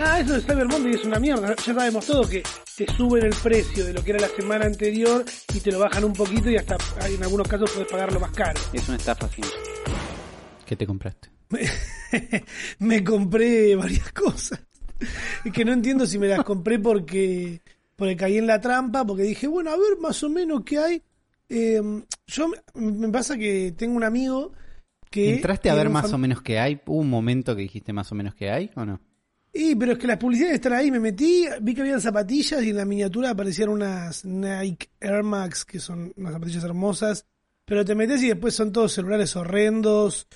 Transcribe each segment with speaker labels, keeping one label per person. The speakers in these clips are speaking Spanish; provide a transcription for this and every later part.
Speaker 1: Nada, eso de Cyber Monday es una mierda. Ya sabemos todo que te suben el precio de lo que era la semana anterior y te lo bajan un poquito y hasta en algunos casos puedes pagarlo más caro.
Speaker 2: Es una estafa simple. ¿Qué te compraste?
Speaker 1: me compré varias cosas. Es que no entiendo si me las compré porque, porque caí en la trampa, porque dije, bueno, a ver más o menos qué hay. Eh, yo me pasa que tengo un amigo que...
Speaker 2: ¿Entraste a ver más o menos qué hay? ¿Hubo un momento que dijiste más o menos qué hay o no?
Speaker 1: Y, pero es que las publicidades están ahí, me metí, vi que habían zapatillas y en la miniatura aparecían unas Nike Air Max, que son unas zapatillas hermosas, pero te metes y después son todos celulares horrendos,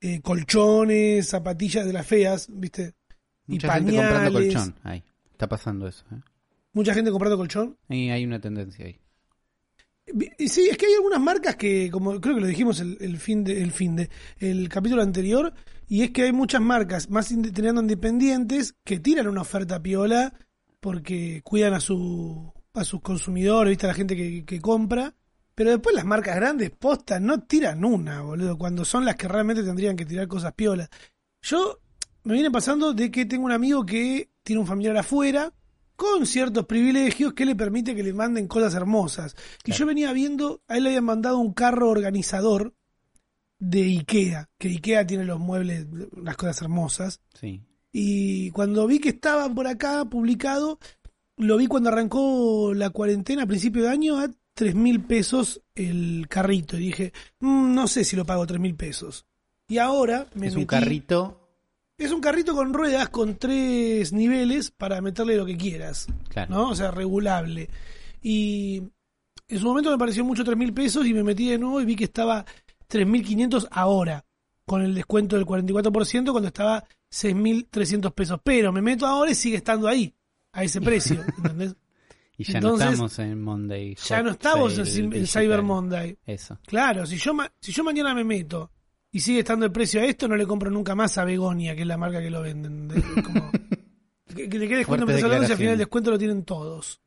Speaker 1: eh, colchones, zapatillas de las feas, ¿viste?
Speaker 2: Mucha y gente comprando colchón, ahí. Está pasando eso. ¿eh?
Speaker 1: ¿Mucha gente comprando colchón?
Speaker 2: Y hay una tendencia ahí.
Speaker 1: Sí, es que hay algunas marcas que, como creo que lo dijimos el, fin de, el fin de, el capítulo anterior, y es que hay muchas marcas más teniendo independientes que tiran una oferta piola porque cuidan a su a sus consumidores, viste a la gente que, que compra, pero después las marcas grandes postas no tiran una, boludo, cuando son las que realmente tendrían que tirar cosas piolas. Yo me viene pasando de que tengo un amigo que tiene un familiar afuera con ciertos privilegios que le permite que le manden cosas hermosas. Y yo venía viendo, a él le habían mandado un carro organizador de Ikea, que Ikea tiene los muebles, las cosas hermosas.
Speaker 2: Sí.
Speaker 1: Y cuando vi que estaba por acá publicado, lo vi cuando arrancó la cuarentena a principio de año a tres mil pesos el carrito. Y dije, mm, no sé si lo pago tres mil pesos. Y ahora me
Speaker 2: Es un carrito
Speaker 1: es un carrito con ruedas con tres niveles para meterle lo que quieras. ¿No? O sea, regulable. Y en su momento me pareció mucho tres mil pesos y me metí de nuevo y vi que estaba 3.500 ahora. Con el descuento del 44% cuando estaba 6.300 pesos. Pero me meto ahora y sigue estando ahí. A ese precio. ¿Entendés?
Speaker 2: Y ya no estamos en Monday.
Speaker 1: Ya no estamos en, Cyber Monday.
Speaker 2: Eso.
Speaker 1: Claro, si yo, si yo mañana me meto y sigue estando el precio a esto, no le compro nunca más a Begonia, que es la marca que lo venden. Como, que, le quede descuento en y al final el descuento lo tienen todos.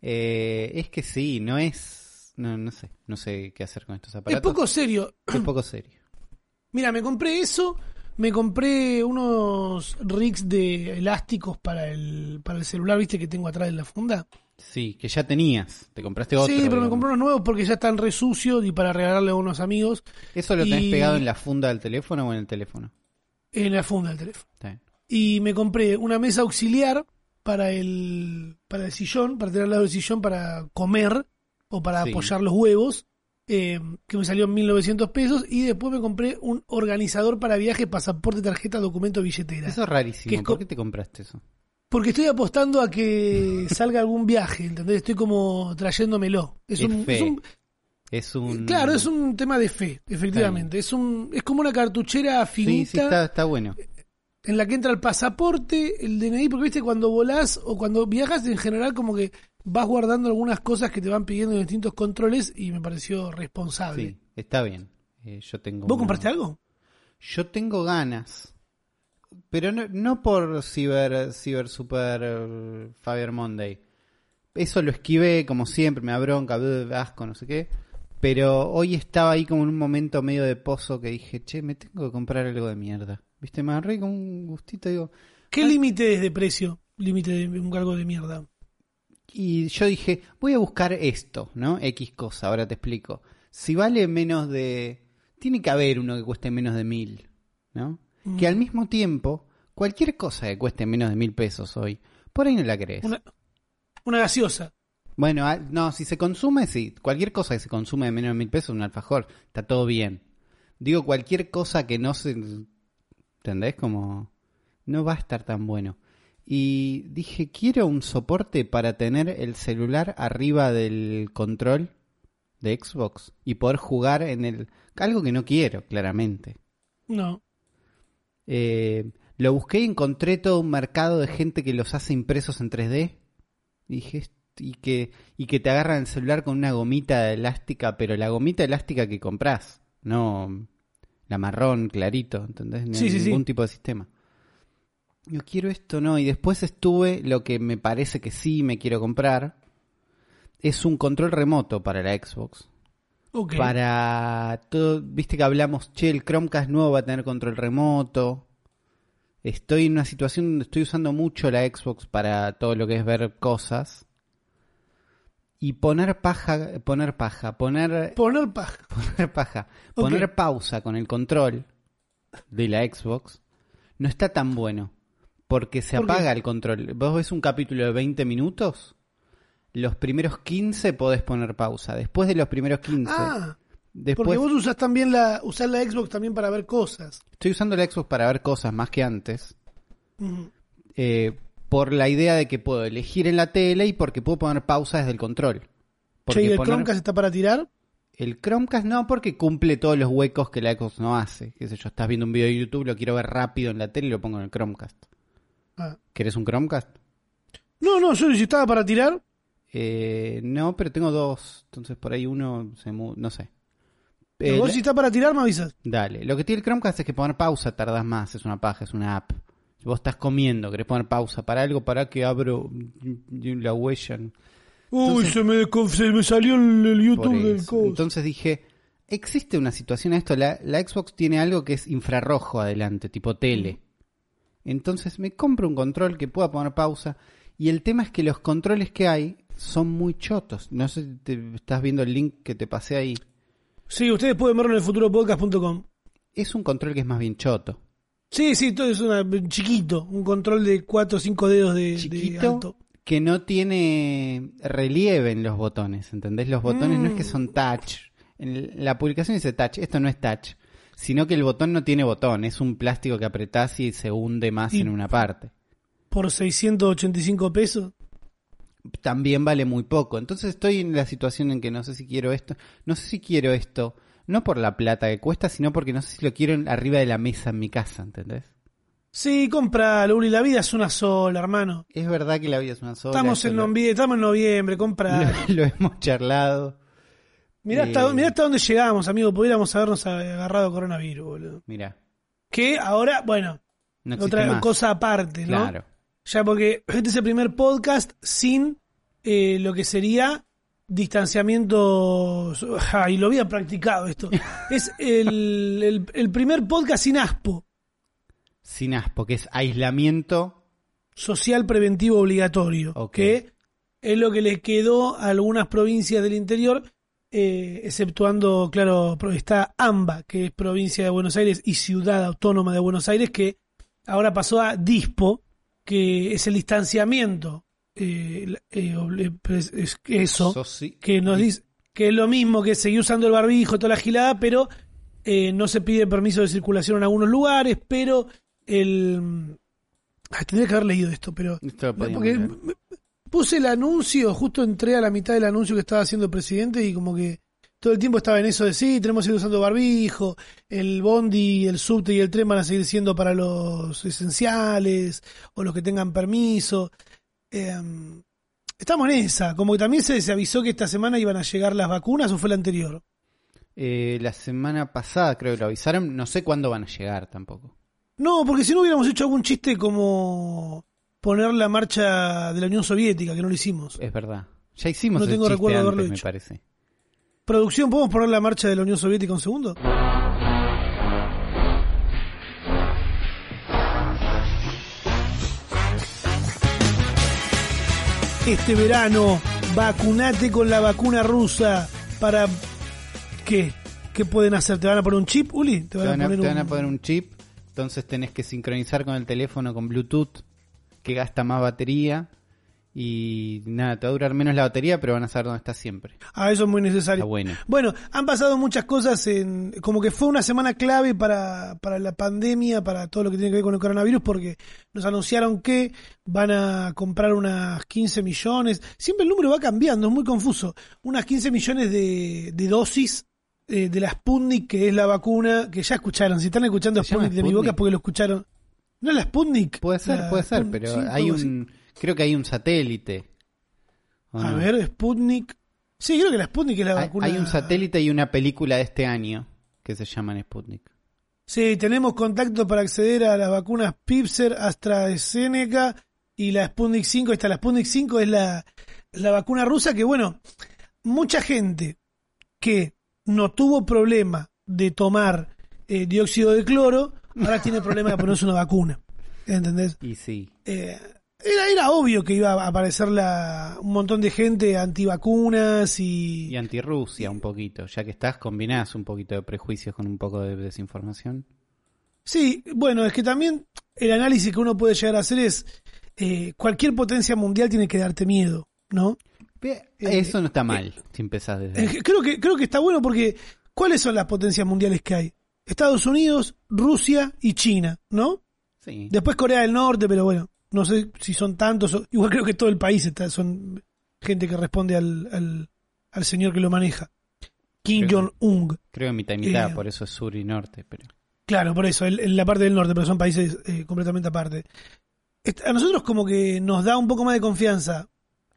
Speaker 2: Eh, es que sí, no es. No, no sé, no sé qué hacer con estos aparatos.
Speaker 1: Es poco serio.
Speaker 2: Es poco serio.
Speaker 1: Mira, me compré eso, me compré unos rigs de elásticos para el, para el celular, viste, que tengo atrás de la funda.
Speaker 2: Sí, que ya tenías. Te compraste otro.
Speaker 1: Sí, pero me compré unos nuevos porque ya están re sucios y para regalarle a unos amigos.
Speaker 2: ¿Eso lo tenés pegado en la funda del teléfono o en el teléfono?
Speaker 1: En la funda del teléfono. Y me compré una mesa auxiliar para el, para el sillón, para tener al lado del sillón para comer o para apoyar los huevos, eh, que me salió en 1900 pesos. Y después me compré un organizador para viaje, pasaporte, tarjeta, documento, billetera.
Speaker 2: Eso es rarísimo. ¿Por qué te compraste eso?
Speaker 1: Porque estoy apostando a que salga algún viaje, ¿entendés? Estoy como trayéndomelo. Es, un,
Speaker 2: es, un,
Speaker 1: Claro, es un tema de fe, efectivamente. Es un es como una cartuchera finita.
Speaker 2: Sí, está, está bueno.
Speaker 1: En la que entra el pasaporte, el DNI, porque viste, cuando volás o cuando viajas, en general, como que vas guardando algunas cosas que te van pidiendo en distintos controles y me pareció responsable.
Speaker 2: Sí, está bien. Eh, yo tengo
Speaker 1: ¿Vos compraste algo?
Speaker 2: Yo tengo ganas pero no, no por Cyber, Cyber Super uh, Fire Monday. Eso lo esquivé como siempre, me da bronca, asco, no sé qué. Pero hoy estaba ahí como en un momento medio de pozo que dije, che, me tengo que comprar algo de mierda. ¿Viste? Me agarré con un gustito, digo.
Speaker 1: ¿Qué límite es de precio? Límite de un cargo de mierda.
Speaker 2: Y yo dije, voy a buscar esto, ¿no? X cosa, ahora te explico. Si vale menos de. Tiene que haber uno que cueste menos de mil, ¿no? Que al mismo tiempo, cualquier cosa que cueste menos de mil pesos hoy, por ahí no la crees.
Speaker 1: Una, gaseosa.
Speaker 2: Bueno, ah, no, si se consume, sí. Cualquier cosa que se consume de menos de mil pesos, un alfajor, está todo bien. Digo, cualquier cosa que no se... ¿Entendés? Como... No va a estar tan bueno. Y dije, quiero un soporte para tener el celular arriba del control de Xbox y poder jugar en el... Algo que no quiero, claramente.
Speaker 1: No.
Speaker 2: Eh, lo busqué y encontré todo un mercado de gente que los hace impresos en 3D. Y dije, y que, y que te agarran el celular con una gomita elástica, pero la gomita elástica que compras, no la marrón clarito, ¿entendés? ningún tipo de sistema. Yo quiero esto, no. Y después estuve, lo que me parece que sí me quiero comprar, es un control remoto para la Xbox. Para todo, viste que hablamos, che, el Chromecast nuevo va a tener control remoto. estoy en una situación donde estoy usando mucho la Xbox para todo lo que es ver cosas. Y poner paja, poner paja, poner,
Speaker 1: Poner paja.
Speaker 2: poner paja, poner pausa con el control de la Xbox no está tan bueno. Porque se
Speaker 1: ¿Por qué?
Speaker 2: apaga el control. Vos ves un capítulo de 20 minutos, los primeros 15 podés poner pausa. Después de los primeros 15,
Speaker 1: Ah,
Speaker 2: después
Speaker 1: porque vos usás también la, usás la Xbox también para ver cosas.
Speaker 2: estoy usando la Xbox para ver cosas más que antes. Eh, por la idea de que puedo elegir en la tele y porque puedo poner pausa desde el control. Porque
Speaker 1: Che, ¿y el
Speaker 2: poner-
Speaker 1: Chromecast está para tirar?
Speaker 2: el Chromecast no, porque cumple todos los huecos que la Xbox no hace. Qué sé yo, estás viendo un video de YouTube, lo quiero ver rápido en la tele y lo pongo en el Chromecast.
Speaker 1: Ah.
Speaker 2: ¿Querés un Chromecast?
Speaker 1: No, no, yo si estaba para tirar.
Speaker 2: Eh, no, pero tengo dos. Entonces por ahí uno se mu- no sé. Eh,
Speaker 1: vos
Speaker 2: la-
Speaker 1: si está para tirar me avisas.
Speaker 2: Dale. Lo que tiene el Chromecast es que poner pausa tardás más. Es una paja, es una app. Si vos estás comiendo, querés poner pausa para algo, para que abro la huella.
Speaker 1: Uy, se, me, se me salió el, el YouTube del coso.
Speaker 2: Entonces dije, existe una situación a esto. La, la Xbox tiene algo que es infrarrojo adelante, tipo tele. Entonces me compro un control que pueda poner pausa. Y el tema es que los controles que hay son muy chotos. No sé si te estás viendo el link que te pasé ahí.
Speaker 1: Sí, ustedes pueden verlo en el futuropodcast.com.
Speaker 2: Es un control que es más bien choto.
Speaker 1: Sí, sí, todo es una, chiquito, un control de 4 o 5 dedos de, de
Speaker 2: Chiquito,
Speaker 1: alto.
Speaker 2: que no tiene relieve en los botones, ¿entendés? Los botones no es que son touch. En la publicación dice touch, esto no es touch, sino que el botón no tiene botón, es un plástico que apretás y se hunde más
Speaker 1: Y-
Speaker 2: en una parte.
Speaker 1: Por 685 pesos.
Speaker 2: También vale muy poco. Entonces estoy en la situación en que no sé si quiero esto, no sé si quiero esto, no por la plata que cuesta, sino porque no sé si lo quiero en- arriba de la mesa en mi casa, ¿entendés?
Speaker 1: Sí, compralo, Uli, la vida es una sola, hermano.
Speaker 2: Es verdad que la vida es una sola.
Speaker 1: Estamos en, noviembre, estamos en noviembre, compralo.
Speaker 2: lo, lo hemos charlado.
Speaker 1: Mirá hasta,
Speaker 2: Eh.
Speaker 1: mirá hasta dónde llegamos, amigo. Pudiéramos habernos agarrado coronavirus, boludo.
Speaker 2: Mira,
Speaker 1: Que ahora, bueno,
Speaker 2: no
Speaker 1: otra
Speaker 2: más.
Speaker 1: cosa aparte, ¿no?
Speaker 2: Claro.
Speaker 1: Ya porque este es el primer podcast sin eh, lo que sería distanciamiento. Ay, lo había practicado esto. es el, el- el primer podcast sin ASPO,
Speaker 2: Sin aspo, que es aislamiento.
Speaker 1: social preventivo obligatorio.
Speaker 2: Ok.
Speaker 1: Que es lo que le quedó a algunas provincias del interior, eh, exceptuando, claro, está AMBA, que es provincia de Buenos Aires y ciudad autónoma de Buenos Aires, que ahora pasó a DISPO, que es el distanciamiento. eh, eh, pues, es eso, que nos dice que es lo mismo que seguir usando el barbijo, toda la gilada, pero eh, no se pide permiso de circulación en algunos lugares, pero el... Ay, tendría que haber leído esto, pero...
Speaker 2: Esto
Speaker 1: Porque puse el anuncio, justo entré a la mitad del anuncio que estaba haciendo el presidente y como que todo el tiempo estaba en eso de sí, tenemos que seguir usando barbijo, el bondi, el subte y el tren van a seguir siendo para los esenciales o los que tengan permiso. Eh, estamos en esa, como que también se, se avisó que esta semana iban a llegar las vacunas o fue la anterior.
Speaker 2: Eh, la semana pasada creo que lo avisaron. No sé cuándo van a llegar tampoco.
Speaker 1: No, porque si no hubiéramos hecho algún chiste como poner la marcha de la Unión Soviética, que no lo hicimos.
Speaker 2: Es verdad. Ya hicimos
Speaker 1: No
Speaker 2: ese
Speaker 1: tengo
Speaker 2: chiste
Speaker 1: recuerdo haberlo
Speaker 2: me
Speaker 1: hecho.
Speaker 2: parece.
Speaker 1: Producción, ¿podemos poner la marcha de la Unión Soviética un segundo? Este verano, vacunate con la vacuna rusa para... ¿Qué? ¿Qué pueden hacer? ¿Te van a poner un chip, Uli? ¿Te
Speaker 2: Te
Speaker 1: van,
Speaker 2: van, a,
Speaker 1: a poner,
Speaker 2: te van a
Speaker 1: un...
Speaker 2: poner un chip. Entonces tenés que sincronizar con el teléfono con Bluetooth. Que gasta más batería. Y nada, te va a durar menos la batería, pero van a saber dónde estás siempre.
Speaker 1: Ah, eso es muy necesario.
Speaker 2: Está bueno.
Speaker 1: Bueno, han pasado muchas cosas en, como que fue una semana clave para, para la pandemia, para todo lo que tiene que ver con el coronavirus, porque nos anunciaron que van a comprar unas 15 millones, siempre el número va cambiando, es muy confuso, unas 15 millones de, de dosis eh, de la Sputnik, que es la vacuna que ya escucharon, si están escuchando
Speaker 2: ¿Se llama
Speaker 1: Sputnik de mi boca porque lo escucharon. No es la Sputnik.
Speaker 2: Puede ser,
Speaker 1: La
Speaker 2: puede ser, pero hay un. Creo que hay un satélite. ¿O
Speaker 1: A
Speaker 2: no?
Speaker 1: ver, Sputnik. Sí, creo que la Sputnik es la
Speaker 2: Hay,
Speaker 1: vacuna.
Speaker 2: hay un satélite y una película de este año que se llaman Sputnik.
Speaker 1: Sí, tenemos contacto para acceder a las vacunas Pfizer, AstraZeneca y la Sputnik 5. Esta, la Sputnik 5 es la, la vacuna rusa que, bueno, mucha gente que no tuvo problema de tomar eh, dióxido de cloro, ahora tiene problema de ponerse una vacuna. ¿Entendés?
Speaker 2: Y sí.
Speaker 1: Eh, era, era obvio que iba a aparecer la, un montón de gente antivacunas y...
Speaker 2: Y anti-Rusia un poquito, ya que estás, combinás un poquito de prejuicios con un poco de desinformación.
Speaker 1: Sí, bueno, es que también el análisis que uno puede llegar a hacer es eh, cualquier potencia mundial tiene que darte miedo, ¿no?
Speaker 2: Ve, Eso no está mal, si empezás desde...
Speaker 1: Eh, creo que creo que está bueno porque ¿cuáles son las potencias mundiales que hay? Estados Unidos, Rusia y China, ¿no?
Speaker 2: Sí.
Speaker 1: Después Corea del Norte, pero bueno, no sé si son tantos. o- Igual creo que todo el país está, son gente que responde al, al, al señor que lo maneja. Kim Jong-un.
Speaker 2: Creo que mitad y mitad,
Speaker 1: Eh,
Speaker 2: por eso es sur y norte, pero...
Speaker 1: Claro, por eso, en la parte del norte, pero son países eh, completamente aparte. A nosotros como que nos da un poco más de confianza,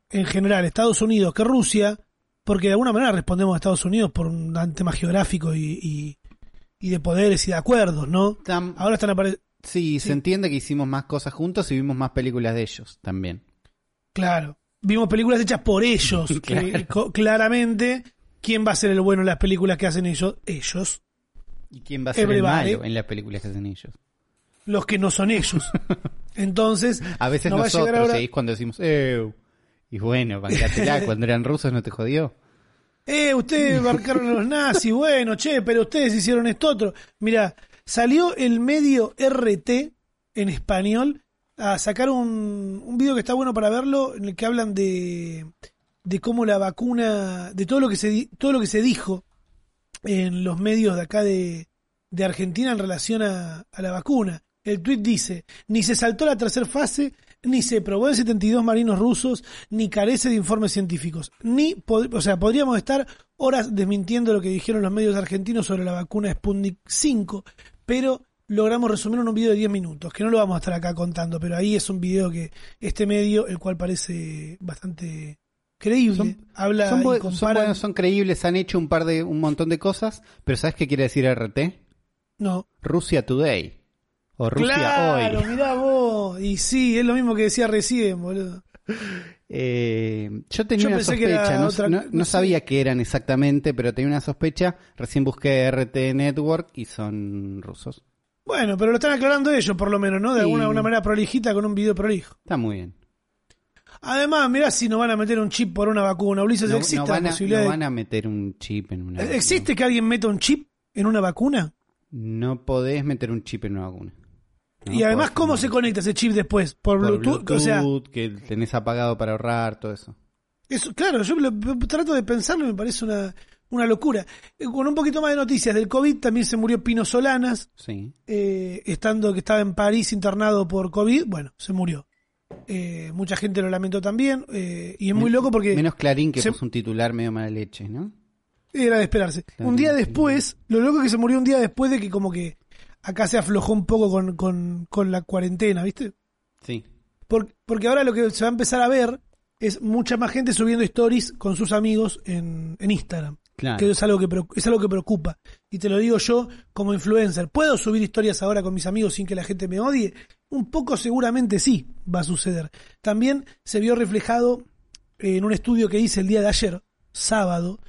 Speaker 1: en general, Estados Unidos que Rusia, porque de alguna manera respondemos a Estados Unidos por un tema geográfico y, y, y de poderes y de acuerdos, ¿no?
Speaker 2: Tam-
Speaker 1: Ahora están apareciendo...
Speaker 2: Sí,
Speaker 1: Sí.
Speaker 2: se entiende que hicimos más cosas juntos y vimos más películas de ellos también.
Speaker 1: Claro. Vimos películas hechas por ellos.
Speaker 2: Claro.
Speaker 1: claramente, ¿quién va a ser el bueno en las películas que hacen ellos? Ellos.
Speaker 2: ¿Y quién va a ser el malo en las películas que hacen ellos?
Speaker 1: Los que no son ellos. Entonces,
Speaker 2: A veces
Speaker 1: no
Speaker 2: nosotros,
Speaker 1: ahora-
Speaker 2: cuando decimos, "Ew". Y bueno, cuando eran rusos no te jodió.
Speaker 1: Eh, ustedes marcaron a los nazis, bueno, che, pero ustedes hicieron esto otro. Mira, salió el medio RT en español a sacar un, un video que está bueno para verlo, en el que hablan de, de cómo la vacuna, de todo lo que se todo lo que se dijo en los medios de acá de, de Argentina en relación a, a la vacuna. El tuit dice, ni se saltó la tercera fase, ni se probó en 72 marinos rusos, ni carece de informes científicos. Ni, o sea, podríamos estar horas desmintiendo lo que dijeron los medios argentinos sobre la vacuna Sputnik 5, pero logramos resumir en un video de 10 minutos, que no lo vamos a estar acá contando, pero ahí es un video que este medio, el cual parece bastante creíble,
Speaker 2: Son-
Speaker 1: habla
Speaker 2: Son,
Speaker 1: y
Speaker 2: son
Speaker 1: compara...
Speaker 2: buenos, son creíbles, han hecho un par de, un montón de cosas, pero ¿sabes qué quiere decir RT?
Speaker 1: No,
Speaker 2: Rusia Today. O Rusia
Speaker 1: claro,
Speaker 2: Hoy.
Speaker 1: mirá vos. Y sí, es lo mismo que decía recién, boludo.
Speaker 2: Eh, yo tenía
Speaker 1: Yo
Speaker 2: una sospecha, no,
Speaker 1: otra-
Speaker 2: no-
Speaker 1: no
Speaker 2: no
Speaker 1: sé.
Speaker 2: sabía qué eran exactamente, pero tenía una sospecha. Recién busqué RT Network y son rusos.
Speaker 1: Bueno, pero lo están aclarando ellos, por lo menos, ¿no? De
Speaker 2: Sí.
Speaker 1: alguna, manera prolijita con un video prolijo.
Speaker 2: Está muy bien.
Speaker 1: Además, mirá si nos van a meter un chip por una vacuna. Ulises,
Speaker 2: No,
Speaker 1: ¿existe
Speaker 2: no van a,
Speaker 1: posibilidad
Speaker 2: no
Speaker 1: de-
Speaker 2: van a meter un chip en una
Speaker 1: ¿Existe que alguien meta un chip en una vacuna?
Speaker 2: No podés meter un chip en una vacuna. No
Speaker 1: y además, ¿cómo se conecta ese chip después? Por,
Speaker 2: por
Speaker 1: Bluetooth. O sea,
Speaker 2: Bluetooth, que tenés apagado para ahorrar, todo eso.
Speaker 1: eso, claro, yo lo- trato de pensarlo y me parece una, una locura. Eh, Con un poquito más de noticias del COVID, también se murió Pino Solanas,
Speaker 2: Sí.
Speaker 1: eh, estando que estaba en París internado por COVID. Bueno, se murió. Eh, mucha gente lo lamentó también. eh, y es muy loco porque
Speaker 2: Menos Clarín que
Speaker 1: se-
Speaker 2: puso un titular medio mala leche, ¿no?
Speaker 1: era de esperarse. Un día después, lo loco es que se murió un día después de que como que acá se aflojó un poco con, con, con la cuarentena, ¿viste?
Speaker 2: Sí.
Speaker 1: Por- porque ahora lo que se va a empezar a ver es mucha más gente subiendo stories con sus amigos en, en Instagram.
Speaker 2: Claro.
Speaker 1: Que es algo que, es algo que preocupa. Y te lo digo yo como influencer. ¿Puedo subir historias ahora con mis amigos sin que la gente me odie? Un poco seguramente sí va a suceder. También se vio reflejado en un estudio que hice el día de ayer, sábado,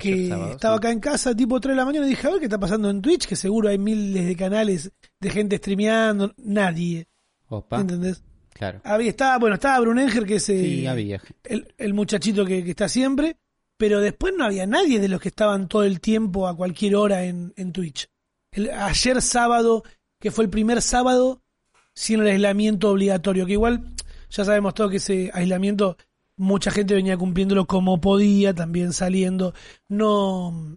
Speaker 1: que
Speaker 2: sábado,
Speaker 1: estaba
Speaker 2: sí.
Speaker 1: acá en casa tipo 3 de la mañana y dije, a ver qué está pasando en Twitch, que seguro hay miles de canales de gente streameando, nadie,
Speaker 2: Opa.
Speaker 1: ¿entendés?
Speaker 2: Claro.
Speaker 1: Había, estaba, bueno, estaba Brunenger, que es eh,
Speaker 2: Sí,
Speaker 1: el, el muchachito que, que está siempre, pero después no había nadie de los que estaban todo el tiempo a cualquier hora en, en Twitch. El, ayer sábado, que fue el primer sábado sin el aislamiento obligatorio, que igual ya sabemos todo que ese aislamiento mucha gente venía cumpliéndolo como podía, también saliendo. No,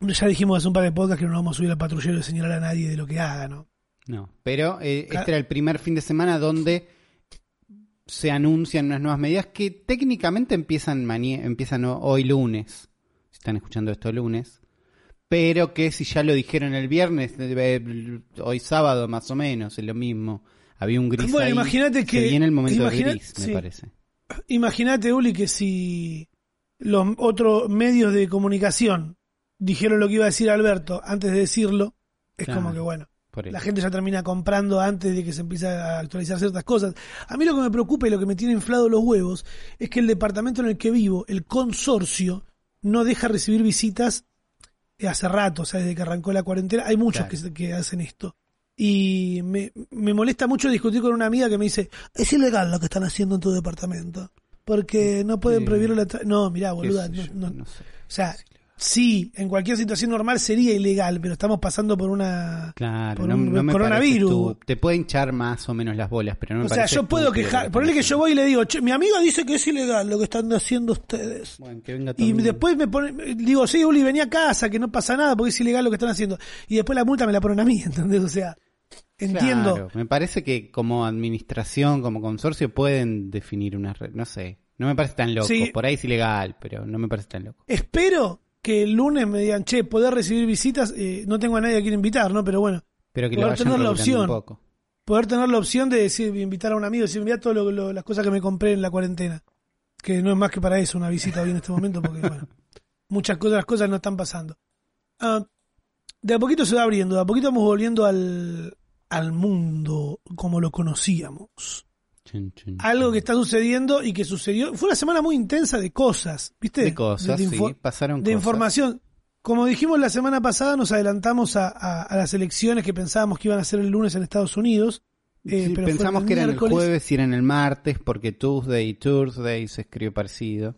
Speaker 1: ya dijimos hace un par de podcasts que no vamos a subir al patrullero y señalar a nadie de lo que haga, ¿no?
Speaker 2: No, pero eh, este era el primer fin de semana donde se anuncian unas nuevas medidas que técnicamente empiezan, empiezan ho- hoy lunes, si están escuchando esto lunes, pero que si ya lo dijeron el viernes, eh, hoy sábado más o menos, es lo mismo. Había un gris
Speaker 1: Bueno, imagínate
Speaker 2: Se
Speaker 1: que-
Speaker 2: viene el momento de gris, me
Speaker 1: sí.
Speaker 2: parece.
Speaker 1: Imagínate, Uli, que si los otros medios de comunicación dijeron lo que iba a decir Alberto antes de decirlo, es
Speaker 2: Claro.
Speaker 1: como que bueno, la gente ya termina comprando antes de que se empiece a actualizar ciertas cosas. A mí lo que me preocupa y lo que me tiene inflado los huevos es que el departamento en el que vivo, el consorcio, no deja recibir visitas hace rato, o sea, desde que arrancó la cuarentena. Hay muchos
Speaker 2: Claro.
Speaker 1: que, se- que hacen esto. Y me, me molesta mucho discutir con una amiga que me dice, es ilegal lo que están haciendo en tu departamento. Porque no pueden
Speaker 2: Sí.
Speaker 1: prohibir la... tra-". No, mirá, boluda. no- no-
Speaker 2: no sé.
Speaker 1: o sea, sí, en cualquier situación normal sería ilegal, pero estamos pasando por una...
Speaker 2: Claro,
Speaker 1: por
Speaker 2: no,
Speaker 1: un
Speaker 2: no me
Speaker 1: coronavirus.
Speaker 2: te puede hinchar más o menos las bolas, pero no me
Speaker 1: o sea, yo puedo quejar.
Speaker 2: lo
Speaker 1: Ponele que yo voy y le digo, che, mi amiga dice que es ilegal lo que están haciendo ustedes.
Speaker 2: Bueno, que venga
Speaker 1: Y
Speaker 2: todo el
Speaker 1: después me pone, digo, sí, Uli, vení a casa, que no pasa nada porque es ilegal lo que están haciendo. Y después la multa me la ponen a mí, ¿entendés? O sea, entiendo.
Speaker 2: Claro, me parece que como administración, como consorcio, pueden definir una red. No sé. No me parece tan loco.
Speaker 1: Sí.
Speaker 2: Por ahí es ilegal, pero no me parece tan loco.
Speaker 1: Espero que el lunes me digan, che, poder recibir visitas. eh, no tengo a nadie a quien invitar, ¿no? Pero bueno,
Speaker 2: Pero que
Speaker 1: Poder tener la opción.
Speaker 2: un poco.
Speaker 1: poder tener la opción de decir, invitar a un amigo, decir, mira todas las cosas que me compré en la cuarentena. Que no es más que para eso una visita hoy en este momento, porque bueno, muchas las cosas no están pasando. Ah, de a poquito se va abriendo, de a poquito vamos volviendo al, al mundo como lo conocíamos. Algo que está sucediendo y que sucedió. Fue una semana muy intensa de cosas, ¿viste?
Speaker 2: De cosas,
Speaker 1: de,
Speaker 2: sí, pasaron
Speaker 1: de
Speaker 2: cosas.
Speaker 1: información. Como dijimos la semana pasada, nos adelantamos a, a- a las elecciones que pensábamos que iban a ser el lunes en Estados Unidos. eh,
Speaker 2: Sí,
Speaker 1: pero
Speaker 2: pensamos que eran el jueves y eran el martes, porque Tuesday y Thursday se escribió parecido.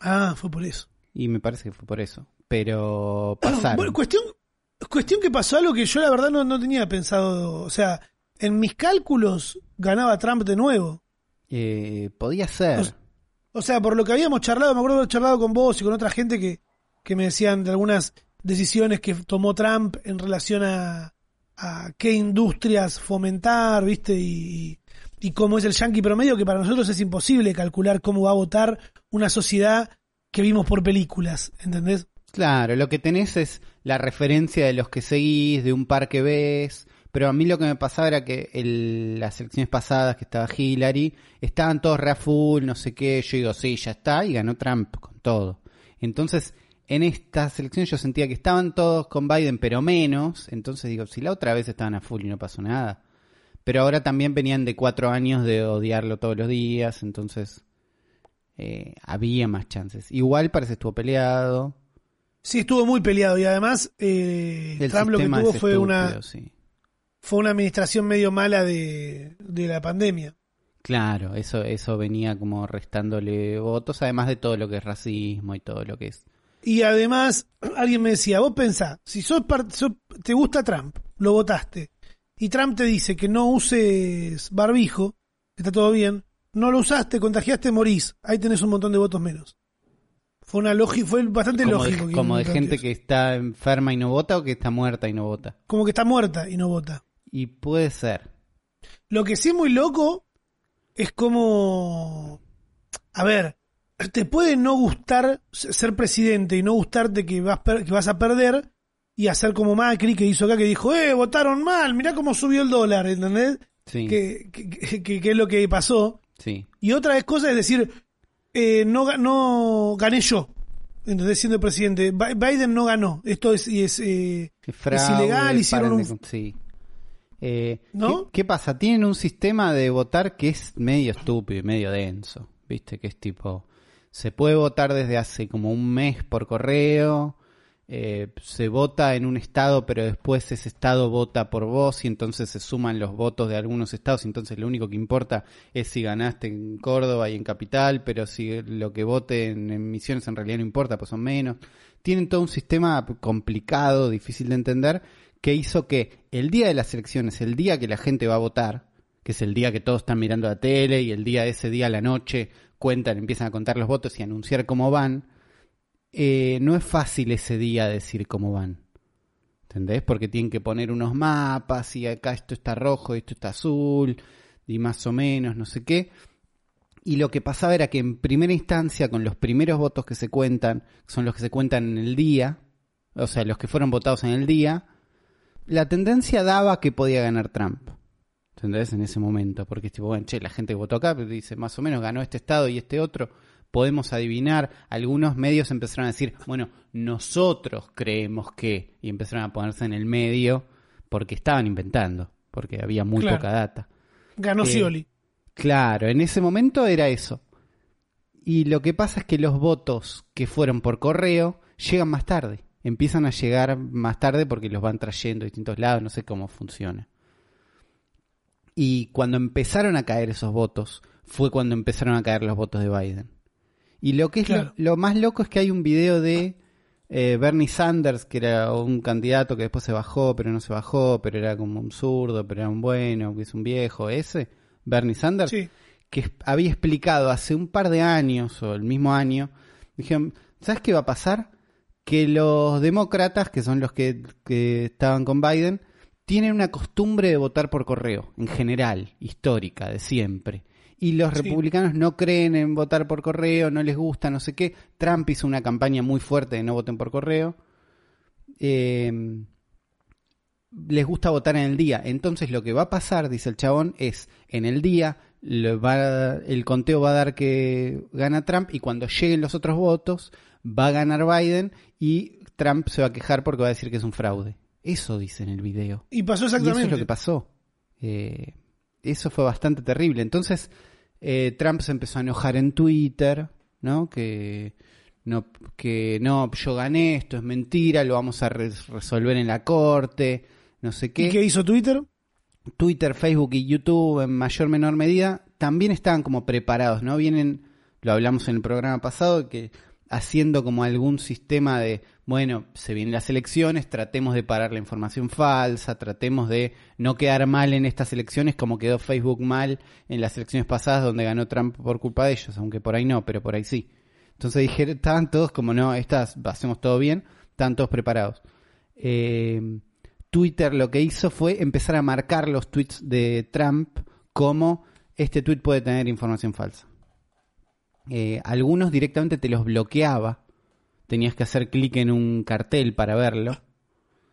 Speaker 1: Ah, fue por eso.
Speaker 2: Y me parece que fue por eso. Pero pasaron.
Speaker 1: Bueno, cuestión, cuestión que pasó algo que yo la verdad no, no tenía pensado. O sea, en mis cálculos ganaba Trump de nuevo.
Speaker 2: Eh, podía ser.
Speaker 1: O- O sea, por lo que habíamos charlado, me acuerdo haber charlado con vos y con otra gente que, que me decían de algunas decisiones que tomó Trump en relación a, a qué industrias fomentar, ¿viste? Y, y cómo es el yankee promedio, que para nosotros es imposible calcular cómo va a votar una sociedad que vimos por películas, ¿entendés?
Speaker 2: Claro, lo que tenés es la referencia de los que seguís, de un par que ves. Pero a mí lo que me pasaba era que el- las elecciones pasadas que estaba Hillary, estaban todos re full, no sé qué. Yo digo, sí, ya está, y ganó Trump con todo. Entonces, en estas elecciones yo sentía que estaban todos con Biden, pero menos. Entonces digo, si la otra vez estaban a full y no pasó nada. Pero ahora también venían de cuatro años de odiarlo todos los días, entonces eh, había más chances. Igual parece estuvo peleado.
Speaker 1: Sí, estuvo muy peleado y además eh, Trump lo que tuvo fue una,
Speaker 2: sí.
Speaker 1: fue una administración medio mala de, de la pandemia.
Speaker 2: Claro, eso, eso venía como restándole votos, además de todo lo que es racismo y todo lo que es.
Speaker 1: Y además, alguien me decía, vos pensá, si sos, par- sos- te gusta Trump, lo votaste, y Trump te dice que no uses barbijo, que está todo bien, no lo usaste, contagiaste, morís, ahí tenés un montón de votos menos. Fue una lógica, fue bastante
Speaker 2: Como
Speaker 1: lógico.
Speaker 2: de, como de gente
Speaker 1: eso.
Speaker 2: que está enferma y no vota o que está muerta y no vota.
Speaker 1: Como que está muerta y no vota.
Speaker 2: Y puede ser.
Speaker 1: Lo que sí es muy loco es como... A ver, te puede no gustar ser presidente y no gustarte que vas, per- que vas a perder y hacer como Macri que hizo acá que dijo, eh, votaron mal, mirá cómo subió el dólar, ¿entendés?
Speaker 2: Sí,
Speaker 1: Que, que, que- que- que es lo que pasó.
Speaker 2: sí.
Speaker 1: Y otra cosa es decir, eh, no, no gané yo, ¿entendés? Siendo presidente. Bi- Biden no ganó. Esto es, y es, eh,
Speaker 2: Es
Speaker 1: ilegal, hicieron un-
Speaker 2: Sí. Eh,
Speaker 1: ¿No?
Speaker 2: ¿qué, qué pasa? Tienen un sistema de votar que es medio estúpido y medio denso. ¿Viste? Que es tipo... Se puede votar desde hace como un mes por correo. Eh, se vota en un estado, pero después ese estado vota por vos y entonces se suman los votos de algunos estados. Entonces lo único que importa es si ganaste en Córdoba y en Capital, pero si lo que vote en, en Misiones en realidad no importa, pues son menos. Tienen todo un sistema complicado, difícil de entender, que hizo que el día de las elecciones, el día que la gente va a votar, que es el día que todos están mirando la tele y el día ese día la noche cuentan, empiezan a contar los votos y anunciar cómo van, eh, no es fácil ese día decir cómo van. ¿Entendés? Porque tienen que poner unos mapas y acá esto está rojo y esto está azul y más o menos, no sé qué. Y lo que pasaba era que en primera instancia, con los primeros votos que se cuentan, son los que se cuentan en el día, o sea, los que fueron votados en el día, la tendencia daba que podía ganar Trump. ¿Entendés? En ese momento. Porque tipo, bueno, che, la gente votó acá pero dice, más o menos ganó este estado y este otro. Podemos adivinar. Algunos medios empezaron a decir, bueno, nosotros creemos que. Y empezaron a ponerse en el medio porque estaban inventando. Porque había muy
Speaker 1: Claro.
Speaker 2: poca data.
Speaker 1: ganó
Speaker 2: Eh,
Speaker 1: Scioli.
Speaker 2: Claro, en ese momento era eso. Y lo que pasa es que los votos que fueron por correo llegan más tarde. Empiezan a llegar más tarde porque los van trayendo de distintos lados, no sé cómo funciona. Y cuando empezaron a caer esos votos, fue cuando empezaron a caer los votos de Biden. Y lo que es
Speaker 1: Claro.
Speaker 2: lo, lo más loco es que hay un video de eh, Bernie Sanders, que era un candidato que después se bajó, pero no se bajó, pero era como un zurdo, pero era un bueno, que es un viejo, ese, Bernie Sanders,
Speaker 1: Sí.
Speaker 2: que había explicado hace un par de años, o el mismo año, dijeron, ¿sabes qué va a pasar? Que los demócratas, que son los que, que estaban con Biden, tienen una costumbre de votar por correo, en general, histórica, de siempre. Y los
Speaker 1: Sí.
Speaker 2: republicanos no creen en votar por correo, no les gusta, no sé qué. Trump hizo una campaña muy fuerte de no voten por correo. Eh, les gusta votar en el día. Entonces lo que va a pasar, dice el chabón, es en el día va- el conteo va a dar que gana Trump y cuando lleguen los otros votos va a ganar Biden y Trump se va a quejar porque va a decir que es un fraude. Eso dice en el video.
Speaker 1: Y pasó
Speaker 2: Y eso
Speaker 1: exactamente.
Speaker 2: es lo que pasó. Eh, eso fue bastante terrible. Entonces, eh, Trump se empezó a enojar en Twitter, ¿no? Que no, que no, yo gané, esto es mentira, lo vamos a re- resolver en la corte, no sé qué.
Speaker 1: ¿Y qué hizo Twitter?
Speaker 2: Twitter, Facebook y YouTube en mayor o menor medida también estaban como preparados, ¿no? Vienen, lo hablamos en el programa pasado, que haciendo como algún sistema de, bueno, se vienen las elecciones, tratemos de parar la información falsa, tratemos de no quedar mal en estas elecciones como quedó Facebook mal en las elecciones pasadas donde ganó Trump por culpa de ellos, aunque por ahí no, pero por ahí sí. Entonces dijeron, estaban todos como, no, estas hacemos todo bien, estaban todos preparados. Eh, Twitter lo que hizo fue empezar a marcar los tweets de Trump como este tweet puede tener información falsa. Eh, algunos directamente te los bloqueaba. Tenías que hacer clic en un cartel para verlo.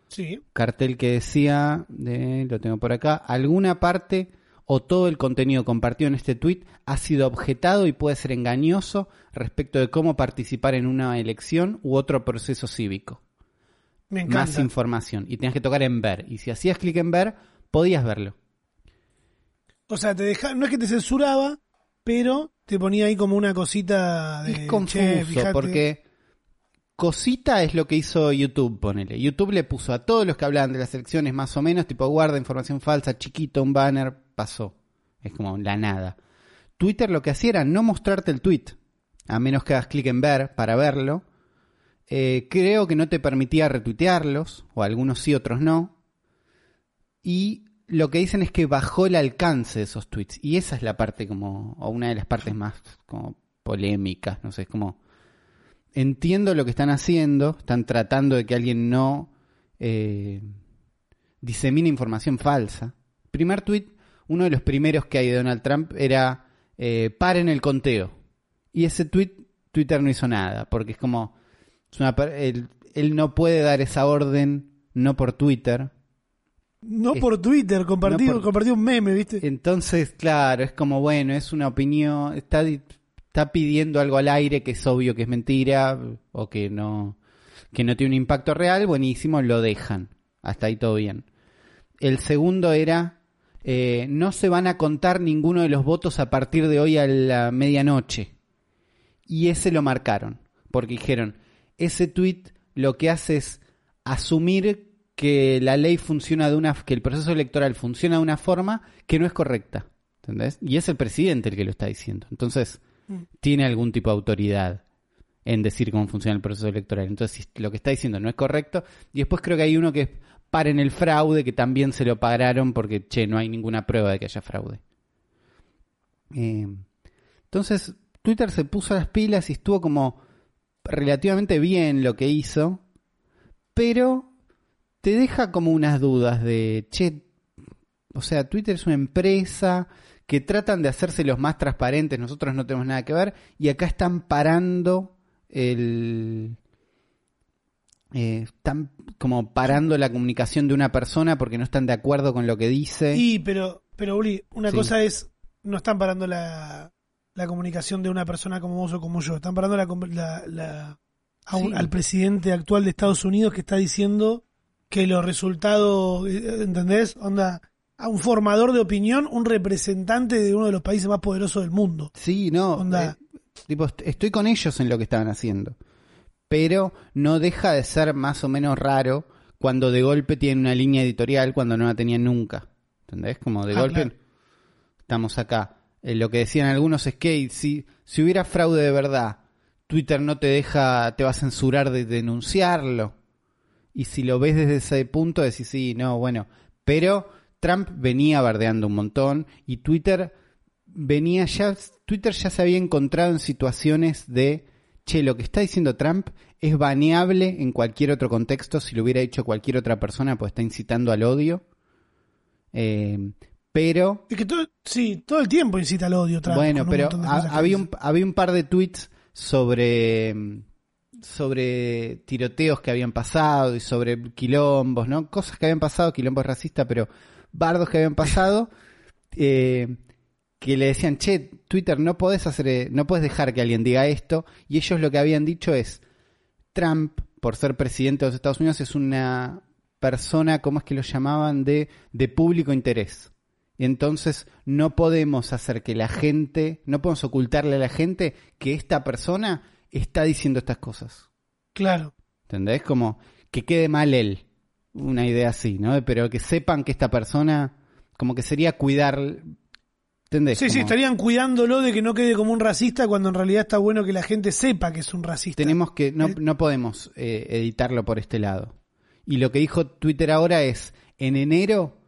Speaker 1: Sí.
Speaker 2: Cartel que decía, de, lo tengo por acá, alguna parte o todo el contenido compartido en este tweet ha sido objetado y puede ser engañoso respecto de cómo participar en una elección u otro proceso cívico
Speaker 1: Me encanta.
Speaker 2: más información y tenías que tocar en ver. Y si hacías clic en ver, podías verlo.
Speaker 1: O sea, te deja, no es que te censuraba, pero te ponía ahí como una cosita de.
Speaker 2: es confuso porque cosita es lo que hizo YouTube, ponele. YouTube le puso a todos los que hablaban de las elecciones más o menos, tipo guarda información falsa, chiquito, un banner, pasó. Es como la nada. Twitter lo que hacía era no mostrarte el tweet, a menos que hagas clic en ver para verlo. Eh, creo que no te permitía retuitearlos, o algunos sí, otros no. Y lo que dicen es que bajó el alcance de esos tweets. Y esa es la parte como, o una de las partes más como polémicas, no sé, es como... Entiendo lo que están haciendo, están tratando de que alguien no eh, disemine información falsa. Primer tweet, uno de los primeros que hay de Donald Trump era eh, paren el conteo. Y ese tweet, Twitter no hizo nada, porque es como, es una per- él, él no puede dar esa orden, no por Twitter,
Speaker 1: No
Speaker 2: Es-
Speaker 1: por Twitter, compartí,
Speaker 2: no por-
Speaker 1: un meme, ¿viste?
Speaker 2: Entonces, claro, es como, bueno, es una opinión, está, está pidiendo algo al aire que es obvio que es mentira o que no, que no tiene un impacto real, buenísimo, lo dejan. Hasta ahí todo bien. El segundo era, eh, no se van a contar ninguno de los votos a partir de hoy a la medianoche. Y ese lo marcaron, porque dijeron, ese tweet lo que hace es asumir que la ley funciona de una, que el proceso electoral funciona de una forma que no es correcta. ¿Entendés? Y es el presidente el que lo está diciendo. Entonces, Tiene algún tipo de autoridad en decir cómo funciona el proceso electoral. Entonces, lo que está diciendo no es correcto. Y después creo que hay uno que es paren el fraude, que también se lo pararon porque, che, no hay ninguna prueba de que haya fraude. Eh, entonces, Twitter se puso las pilas y estuvo como relativamente bien lo que hizo, pero te deja como unas dudas de, che, o sea, Twitter es una empresa que tratan de hacerse los más transparentes, nosotros no tenemos nada que ver, y acá están parando el... eh, están como parando la comunicación de una persona porque no están de acuerdo con lo que dice.
Speaker 1: Y, pero, pero Uli, una
Speaker 2: Sí.
Speaker 1: cosa es, no están parando la, la comunicación de una persona como vos o como yo, están parando la, la- la- a un-
Speaker 2: Sí.
Speaker 1: al presidente actual de Estados Unidos que está diciendo que los resultados, eh, ¿entendés? Onda, a un formador de opinión, un representante de uno de los países más poderosos del mundo.
Speaker 2: Sí, no. Eh, tipo, est- estoy con ellos en lo que estaban haciendo. Pero no deja de ser más o menos raro cuando de golpe tienen una línea editorial cuando no la tenían nunca. ¿Entendés? Como de
Speaker 1: Ah,
Speaker 2: golpe
Speaker 1: claro.
Speaker 2: estamos acá. Eh, lo que decían algunos es que si, si hubiera fraude de verdad, Twitter no te deja, te va a censurar de denunciarlo. Y si lo ves desde ese punto, decís, sí, no, bueno. Pero Trump venía bardeando un montón y Twitter venía ya, Twitter ya se había encontrado en situaciones de, che, lo que está diciendo Trump es baneable en cualquier otro contexto, si lo hubiera hecho cualquier otra persona, pues está incitando al odio. Eh, pero...
Speaker 1: Es que todo, sí, todo el tiempo incita al odio. Trump,
Speaker 2: bueno,
Speaker 1: un
Speaker 2: pero ha-
Speaker 1: que
Speaker 2: había, un, había un par de tweets sobre sobre tiroteos que habían pasado y sobre quilombos, ¿no? Cosas que habían pasado, quilombos racistas, pero bardos que habían pasado, eh, que le decían, che, Twitter, no podés hacer, eh, no podés dejar que alguien diga esto, y ellos lo que habían dicho es, Trump, por ser presidente de los Estados Unidos, es una persona, ¿cómo es que lo llamaban? De, de público interés. Entonces no podemos hacer que la gente, no podemos ocultarle a la gente que esta persona está diciendo estas cosas.
Speaker 1: Claro.
Speaker 2: ¿Entendés? Como que quede mal él. Una idea así, ¿no? Pero que sepan que esta persona, como que sería cuidar. ¿Entendés?
Speaker 1: Sí, sí, estarían cuidándolo de que no quede como un racista cuando en realidad está bueno que la gente sepa que es un racista.
Speaker 2: Tenemos que, no,
Speaker 1: Eh.
Speaker 2: no podemos eh, editarlo por este lado. Y lo que dijo Twitter ahora es, en enero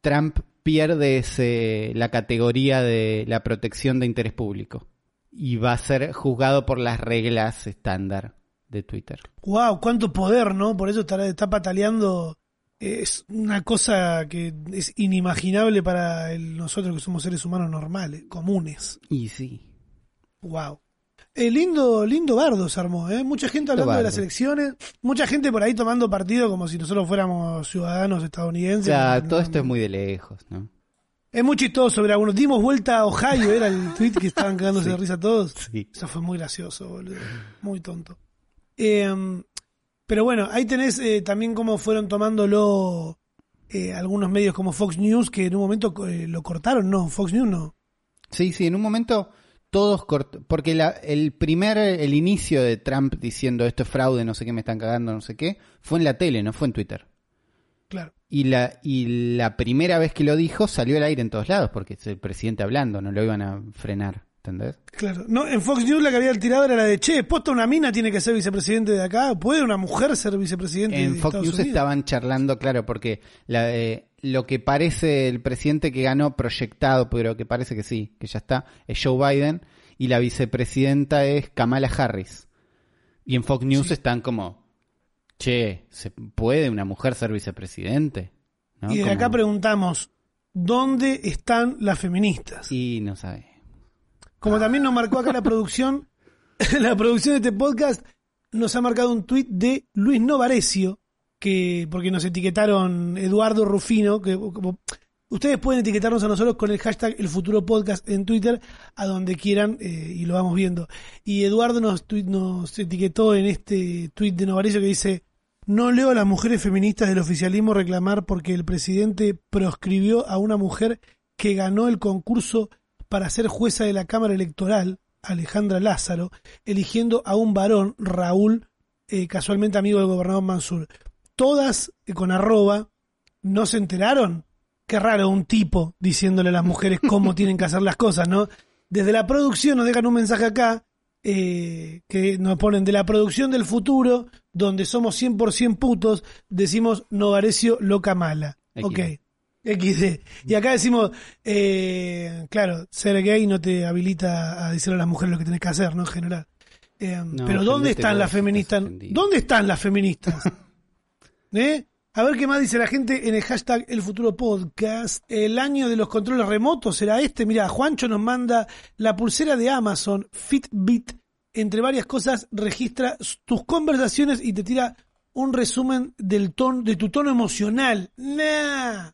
Speaker 2: Trump pierde ese, la categoría de la protección de interés público. Y va a ser juzgado por las reglas estándar de Twitter.
Speaker 1: Wow, cuánto poder, ¿no? Por eso está, está pataleando. Es una cosa que es inimaginable para el- nosotros que somos seres humanos normales, comunes.
Speaker 2: Y sí.
Speaker 1: Wow. Eh, lindo, lindo bardo se armó, ¿eh? Mucha gente hablando de las elecciones, mucha gente por ahí tomando partido como si nosotros fuéramos ciudadanos estadounidenses.
Speaker 2: Ya,
Speaker 1: No,
Speaker 2: todo
Speaker 1: no,
Speaker 2: esto es muy de lejos, ¿no?
Speaker 1: Es muy chistoso ver algunos. Dimos vuelta a Ohio, era el tweet que estaban cagándose de risa todos.
Speaker 2: Sí.
Speaker 1: Eso fue muy gracioso, boludo. Muy tonto. Eh, pero bueno, ahí tenés eh, también cómo fueron tomándolo eh, algunos medios como Fox News, que en un momento eh, lo cortaron. No, Fox News no.
Speaker 2: Sí, sí, en un momento todos cort- porque la- el primer, el inicio de Trump diciendo esto es fraude, no sé qué me están cagando, no sé qué, fue en la tele, no fue en Twitter.
Speaker 1: Claro.
Speaker 2: Y la, y la primera vez que lo dijo salió al aire en todos lados, porque es el presidente hablando, no lo iban a frenar, ¿entendés?
Speaker 1: Claro. No, en Fox News la que había tirado era la de, che, posta una mina tiene que ser vicepresidente de acá. ¿Puede una mujer ser vicepresidente
Speaker 2: En
Speaker 1: de
Speaker 2: Fox
Speaker 1: Estados
Speaker 2: News
Speaker 1: Unidos?
Speaker 2: estaban charlando, claro, porque la, eh, lo que parece el presidente que ganó proyectado, pero que parece que sí, que ya está, es Joe Biden, y la vicepresidenta es Kamala Harris. Y en Fox News
Speaker 1: Sí.
Speaker 2: están como, che, ¿se puede una mujer ser vicepresidente? ¿No?
Speaker 1: Y de
Speaker 2: Como-
Speaker 1: acá preguntamos, ¿dónde están las feministas?
Speaker 2: Y no sabe.
Speaker 1: Como también nos marcó acá la producción, la producción de este podcast nos ha marcado un tuit de Luis Novarecio, que porque nos etiquetaron Eduardo Rufino, que como ustedes pueden etiquetarnos a nosotros con el hashtag El Futuro Podcast en Twitter, a donde quieran, eh, y lo vamos viendo. Y Eduardo nos, tuit- nos etiquetó en este tuit de Novarecio que dice, no leo a las mujeres feministas del oficialismo reclamar porque el presidente proscribió a una mujer que ganó el concurso para ser jueza de la Cámara Electoral, Alejandra Lázaro, eligiendo a un varón, Raúl, eh, casualmente amigo del gobernador Mansur. Todas eh, con arroba, ¿no se enteraron? Qué raro un tipo diciéndole a las mujeres cómo tienen que hacer las cosas, ¿no? Desde la producción nos dejan un mensaje acá eh, que nos ponen de la producción del futuro, donde somos 100% putos, decimos Novarecio loca mala. Ok. XD. Y acá decimos, eh, claro, ser gay no te habilita a decirle a las mujeres lo que tenés que hacer, ¿no? En general. Eh, pero ¿dónde están las feministas? ¿Dónde están las feministas? ¿Eh? A ver qué más dice la gente en el hashtag El Futuro Podcast. El año de los controles remotos será este. Mira, Juancho nos manda la pulsera de Amazon Fitbit. Entre varias cosas, registra tus conversaciones y te tira un resumen del tono, de tu tono emocional. Nah.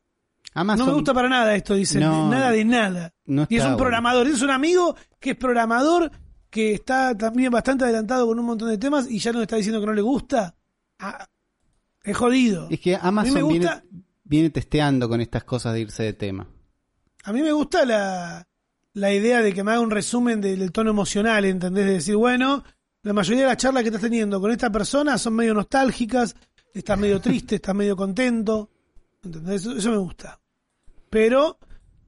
Speaker 2: Amazon
Speaker 1: No me gusta para nada esto, dice.
Speaker 2: No,
Speaker 1: nada de nada.
Speaker 2: no
Speaker 1: y es un
Speaker 2: bueno.
Speaker 1: programador. Es un amigo que es programador, que está también bastante adelantado con un montón de temas y ya nos está diciendo que no le gusta. Ah, es jodido.
Speaker 2: Es que Amazon
Speaker 1: me gusta-
Speaker 2: viene, viene testeando con estas cosas de irse de tema.
Speaker 1: A mí me gusta la, la idea de que me haga un resumen del, del tono emocional, ¿entendés? De decir, bueno, la mayoría de las charlas que estás teniendo con esta persona son medio nostálgicas, estás medio triste, estás medio contento, ¿entendés? Eso, eso me gusta. Pero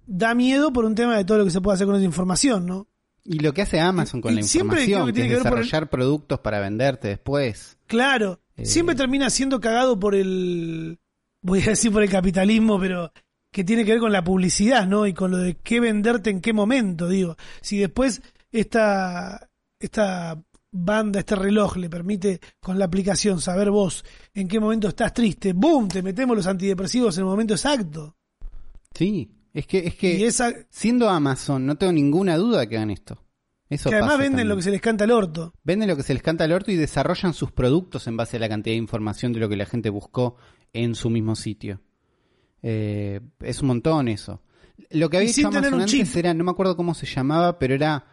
Speaker 1: da miedo por un tema de todo lo que se puede hacer con esa información, ¿no?
Speaker 2: Y lo que hace Amazon con
Speaker 1: Y
Speaker 2: la información,
Speaker 1: que
Speaker 2: que,
Speaker 1: tiene
Speaker 2: es
Speaker 1: que el-
Speaker 2: desarrollar productos para venderte después.
Speaker 1: Claro,
Speaker 2: Eh.
Speaker 1: siempre termina siendo cagado por el, voy a decir por el capitalismo, pero que tiene que ver con la publicidad, ¿no? Y con lo de qué venderte en qué momento, digo. Si después esta, esta banda, este reloj le permite con la aplicación saber vos en qué momento estás triste, ¡boom! Te metemos los antidepresivos en el momento exacto.
Speaker 2: Sí, es que, es que
Speaker 1: y esa,
Speaker 2: siendo Amazon, no tengo ninguna duda de que hagan esto. Eso
Speaker 1: que además venden
Speaker 2: también.
Speaker 1: lo que se les canta al orto.
Speaker 2: Venden lo que se les canta al orto y desarrollan sus productos en base a la cantidad de información de lo que la gente buscó en su mismo sitio. Eh, es un montón eso. Lo que había hecho Amazon antes era, no me acuerdo cómo se llamaba, pero era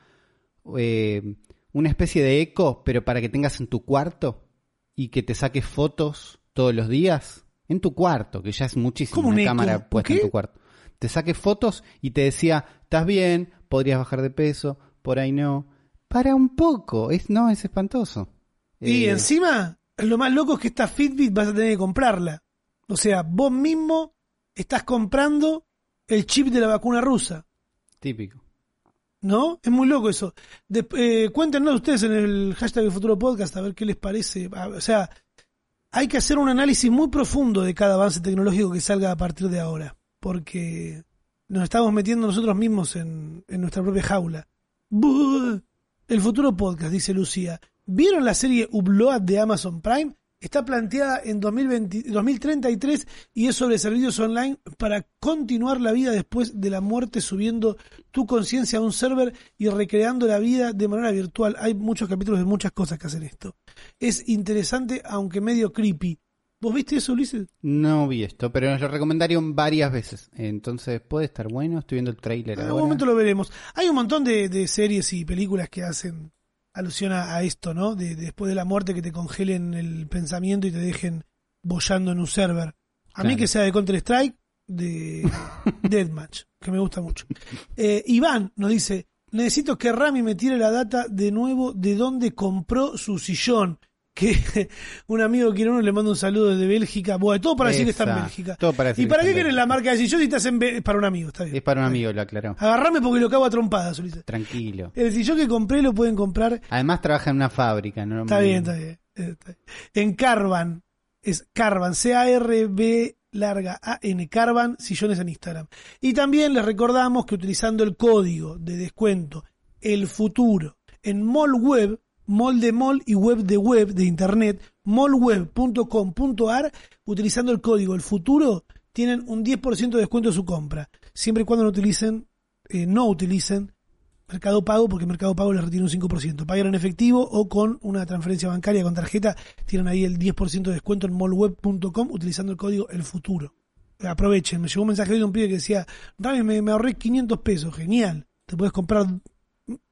Speaker 2: eh, una especie de eco, pero para que tengas en tu cuarto y que te saques fotos todos los días en tu cuarto, que ya es muchísimo cámara puesta en tu cuarto. Te saques fotos y te decía, estás bien, podrías bajar de peso, por ahí no. Para un poco, es no, es espantoso.
Speaker 1: Y
Speaker 2: Eh,
Speaker 1: encima, lo más loco es que esta Fitbit vas a tener que comprarla. O sea, vos mismo estás comprando el chip de la vacuna rusa.
Speaker 2: típico.
Speaker 1: ¿No? Es muy loco eso. De- eh, cuéntenos ustedes en el hashtag del futuro podcast a ver qué les parece. Ah, O sea, hay que hacer un análisis muy profundo de cada avance tecnológico que salga a partir de ahora. Porque nos estamos metiendo nosotros mismos en, nuestra propia jaula. Buh. El futuro podcast, dice Lucía. ¿Vieron la serie Upload de Amazon Prime? Está planteada en 2020 2033 y es sobre servicios online para continuar la vida después de la muerte, subiendo tu conciencia a un server y recreando la vida de manera virtual. Hay muchos capítulos de muchas cosas que hacen esto. Es interesante, aunque medio creepy. ¿Vos viste eso, Ulises?
Speaker 2: No vi esto, pero nos lo recomendaron varias veces. Entonces puede estar bueno. Estoy viendo el tráiler
Speaker 1: En algún momento lo veremos. Hay un montón de, de series y películas que hacen alusión a, a esto, ¿no? De, de después de la muerte que te congelen el pensamiento y te dejen bollando en un server. A mí que sea de Counter Strike, de Deathmatch, que me gusta mucho. Eh, Iván nos dice, necesito que Rami me tire la data de nuevo de dónde compró su sillón. Que un amigo quiere uno le manda un saludo desde Bélgica. Bueno, todo para decir que está en. Bélgica.
Speaker 2: Todo para decir
Speaker 1: ¿Y para qué
Speaker 2: en
Speaker 1: querés la
Speaker 2: Bélgica.
Speaker 1: marca de sillón si estás en Bé- Es para un amigo, está bien.
Speaker 2: Es para un amigo, lo aclaró.
Speaker 1: Agarrame porque lo cago a trompadas, Ulises.
Speaker 2: Tranquilo.
Speaker 1: El sillón que compré lo pueden comprar.
Speaker 2: Además trabaja en una fábrica, ¿no?
Speaker 1: Está bien, está bien. está bien. En Carvan. Es Carvan. C-A-R-B larga A-N. Carvan, sillones en Instagram. Y también les recordamos que utilizando el código de descuento El Futuro en Mall Web, Mall de y Web de Web de Internet, mallweb.com.ar, utilizando el código El Futuro, tienen un 10% de descuento de su compra. Siempre y cuando no utilicen, eh, no utilicen Mercado Pago, porque Mercado Pago les retiene un 5%. Paguen en efectivo o con una transferencia bancaria con tarjeta, tienen ahí el 10% de descuento en mallweb.com utilizando el código El Futuro. Aprovechen, me llegó un mensaje de un pibe que decía, Rami, me ahorré 500 pesos, genial, te puedes comprar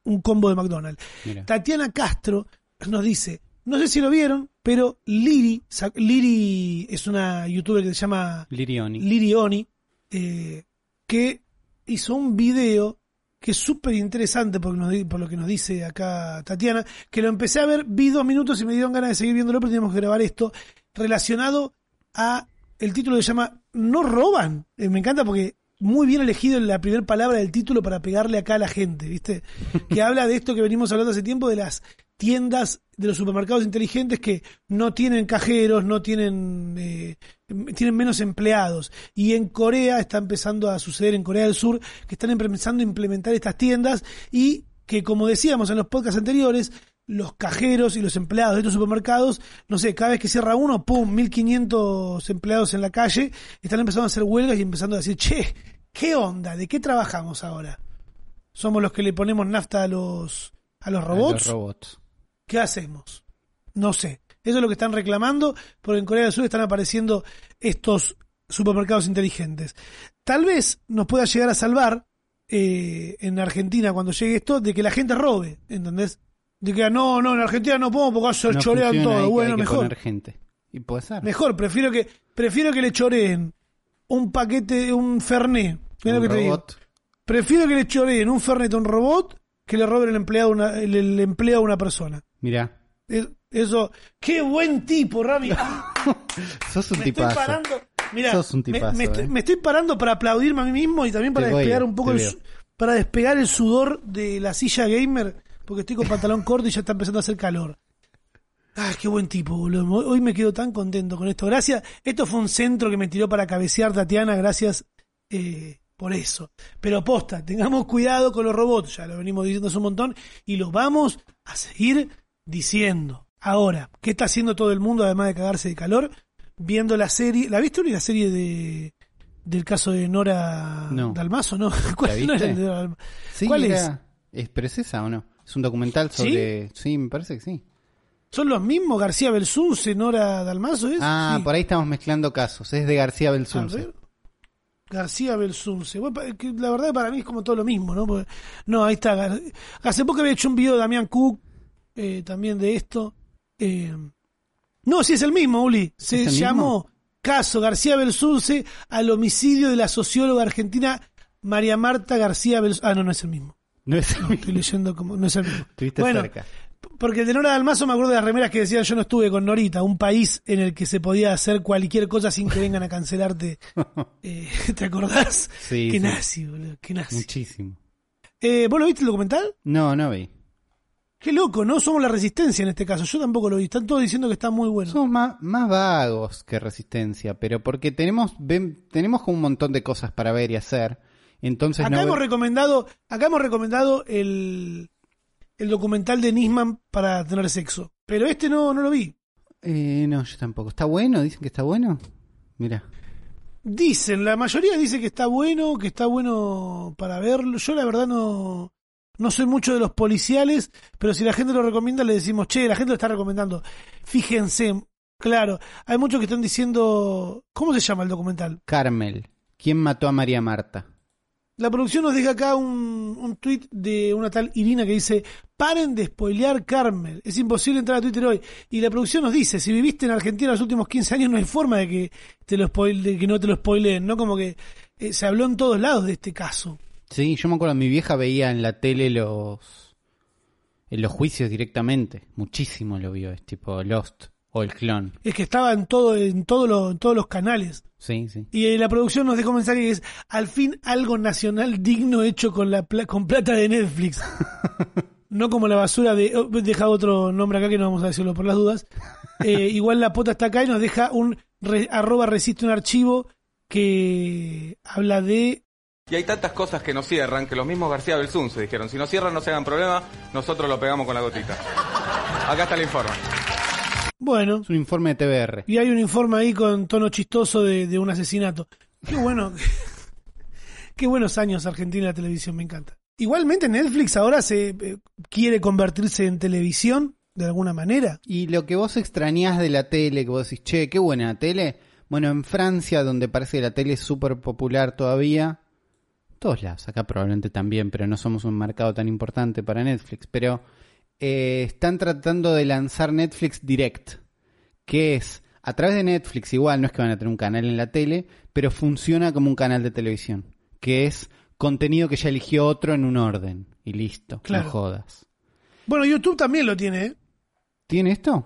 Speaker 1: un combo de McDonald's.
Speaker 2: Mira.
Speaker 1: Tatiana Castro nos dice, no sé si lo vieron, pero Liri, Liri es una youtuber que se llama
Speaker 2: Lirioni.
Speaker 1: Liri Oni, eh, que hizo un video que es súper interesante por lo que nos dice acá Tatiana, que lo empecé a ver, vi dos minutos y me dieron ganas de seguir viéndolo, pero teníamos que grabar esto, relacionado a el título que se llama No roban. Eh, me encanta porque muy bien elegido la primera palabra del título para pegarle acá a la gente, ¿viste? Que habla de esto que venimos hablando hace tiempo, de las tiendas de los supermercados inteligentes que no tienen cajeros, no tienen, eh, tienen menos empleados. Y en Corea está empezando a suceder, en Corea del Sur, que están empezando a implementar estas tiendas y que, como decíamos en los podcasts anteriores, los cajeros y los empleados de estos supermercados, no sé, cada vez que cierra uno, ¡pum!, 1500 empleados en la calle, están empezando a hacer huelgas y empezando a decir, che, ¿qué onda? ¿De qué trabajamos ahora? ¿Somos los que le ponemos nafta a los, a los robots?
Speaker 2: Los robots.
Speaker 1: ¿Qué hacemos? No sé. Eso es lo que están reclamando, porque en Corea del Sur están apareciendo estos supermercados inteligentes. Tal vez nos pueda llegar a salvar eh, en Argentina cuando llegue esto de que la gente robe, ¿entendés? De que no, no, en Argentina no podemos porque se
Speaker 2: No
Speaker 1: chorean
Speaker 2: ahí
Speaker 1: todo. Bueno,
Speaker 2: hay que
Speaker 1: mejor.
Speaker 2: poner gente. Y puede ser.
Speaker 1: Mejor, prefiero que prefiero que le choreen un paquete, un Fernet. Mira lo que te digo.
Speaker 2: robot.
Speaker 1: Prefiero que le choreen un Fernet a un robot que le roben el empleado una- el, el empleo a una persona.
Speaker 2: Mira,
Speaker 1: Es- Eso, qué buen tipo, Rami. Ah,
Speaker 2: sos un
Speaker 1: me estoy
Speaker 2: tipazo.
Speaker 1: parando, Mira,
Speaker 2: Sos un
Speaker 1: me-
Speaker 2: tipazo,
Speaker 1: me, estoy,
Speaker 2: eh.
Speaker 1: me estoy parando para aplaudirme a mí mismo y también para
Speaker 2: Te
Speaker 1: despegar un poco el, para despegar el sudor de la silla gamer, porque estoy con pantalón corto y ya está empezando a hacer calor. Ah, qué buen tipo, boludo. Hoy me quedo tan contento con esto. Gracias. Esto fue un centro que me tiró para cabecear Tatiana. Gracias eh, por eso. Pero posta, tengamos cuidado con los robots. Ya lo venimos diciendo hace un montón y lo vamos a seguir diciendo. Ahora, ¿qué está haciendo todo el mundo además de cagarse de calor? Viendo la serie. ¿La viste, Uli, la serie de del caso de Nora
Speaker 2: No.
Speaker 1: Dalmazo? ¿No? ¿Cuál
Speaker 2: ¿La
Speaker 1: no era
Speaker 2: viste?
Speaker 1: el de Nora Dalmazo?
Speaker 2: Sí,
Speaker 1: ¿Cuál
Speaker 2: era- es? ¿Pero es o no? Es un documental sobre... ¿Sí? me parece que sí.
Speaker 1: ¿Son los mismos García Belsunce, Nora Dalmazo? ¿es?
Speaker 2: Ah,
Speaker 1: Sí.
Speaker 2: por ahí estamos mezclando casos. Es de García Belsunce.
Speaker 1: García Belsunce. Bueno, la verdad para mí es como todo lo mismo, ¿no? Porque- no, ahí está. Hace poco había hecho un video de Damián Cook eh, también de esto. Eh, no, sí es el mismo, Uli. Se
Speaker 2: ¿Es el
Speaker 1: llamó Caso García Belsunce al homicidio de la socióloga argentina María Marta García Belsunce. Ah, no, no es el mismo.
Speaker 2: No es el
Speaker 1: No,
Speaker 2: mismo.
Speaker 1: estoy leyendo como... No es el mismo. Bueno,
Speaker 2: cerca.
Speaker 1: porque el de Nora Dalmazo me acuerdo de las remeras que decían yo no estuve con Norita, un país en el que se podía hacer cualquier cosa sin que vengan a cancelarte. Eh, ¿Te acordás?
Speaker 2: Sí,
Speaker 1: Qué
Speaker 2: sí.
Speaker 1: nazi, boludo, qué nazi.
Speaker 2: Muchísimo.
Speaker 1: Eh, ¿Vos lo viste el documental?
Speaker 2: No, no vi.
Speaker 1: Qué loco, ¿no? Somos la resistencia en este caso. Yo tampoco lo vi. Están todos diciendo que está muy bueno.
Speaker 2: Somos más, más vagos que resistencia, pero porque tenemos ven- tenemos como un montón de cosas para ver y hacer. Entonces
Speaker 1: Acá
Speaker 2: no
Speaker 1: hemos recomendado, acá hemos recomendado el, el documental de Nisman para tener sexo. Pero este no, no lo vi.
Speaker 2: Eh, no, yo tampoco. ¿Está bueno? ¿Dicen que está bueno? Mira.
Speaker 1: Dicen, la mayoría dice que está bueno, que está bueno para verlo. Yo la verdad no, no soy mucho de los policiales, pero si la gente lo recomienda le decimos, che, la gente lo está recomendando. Fíjense, claro, hay muchos que están diciendo, ¿cómo se llama el documental?
Speaker 2: Carmel. ¿Quién mató a María Marta?
Speaker 1: La producción nos deja acá un, un tweet de una tal Irina que dice, paren de spoilear Carmel, es imposible entrar a Twitter hoy. Y la producción nos dice, si viviste en Argentina los últimos 15 años no hay forma de que, te lo de que no te lo spoileen, ¿no? Como que eh, se habló en todos lados de este caso.
Speaker 2: Sí, yo me acuerdo, mi vieja veía en la tele los en los juicios directamente. Muchísimo lo vio, es tipo Lost o el clon.
Speaker 1: Es que estaba en todo, en todo lo- en todos los canales.
Speaker 2: Sí, sí.
Speaker 1: Y eh, la producción nos deja un mensaje que es, al fin algo nacional digno hecho con la pla- con plata de Netflix. no como la basura de... oh, deja otro nombre acá que no vamos a decirlo por las dudas. Eh, igual la pota está acá y nos deja un re- arroba resiste un archivo que habla de...
Speaker 3: Y hay tantas cosas que no cierran que los mismos García Belsunce dijeron, si no cierran no se hagan problema, nosotros lo pegamos con la gotita. Acá está el informe.
Speaker 1: Bueno,
Speaker 2: Es un informe de TBR.
Speaker 1: y hay un informe ahí con tono chistoso de, de un asesinato. Qué bueno. Qué buenos años Argentina en la televisión, me encanta. Igualmente Netflix ahora se eh, quiere convertirse en televisión de alguna manera.
Speaker 2: Y lo que vos extrañás de la tele, que vos decís, che, qué buena la tele. Bueno, en Francia, donde parece que la tele es súper popular todavía, todos lados, acá probablemente también, pero no somos un mercado tan importante para Netflix, pero eh, están tratando de lanzar Netflix Direct, que es a través de Netflix, igual no es que van a tener un canal en la tele, pero funciona como un canal de televisión, que es contenido que ya eligió otro en un orden, y listo,
Speaker 1: Claro.
Speaker 2: no jodas.
Speaker 1: Bueno, YouTube también lo tiene, ¿eh?
Speaker 2: ¿Tiene esto?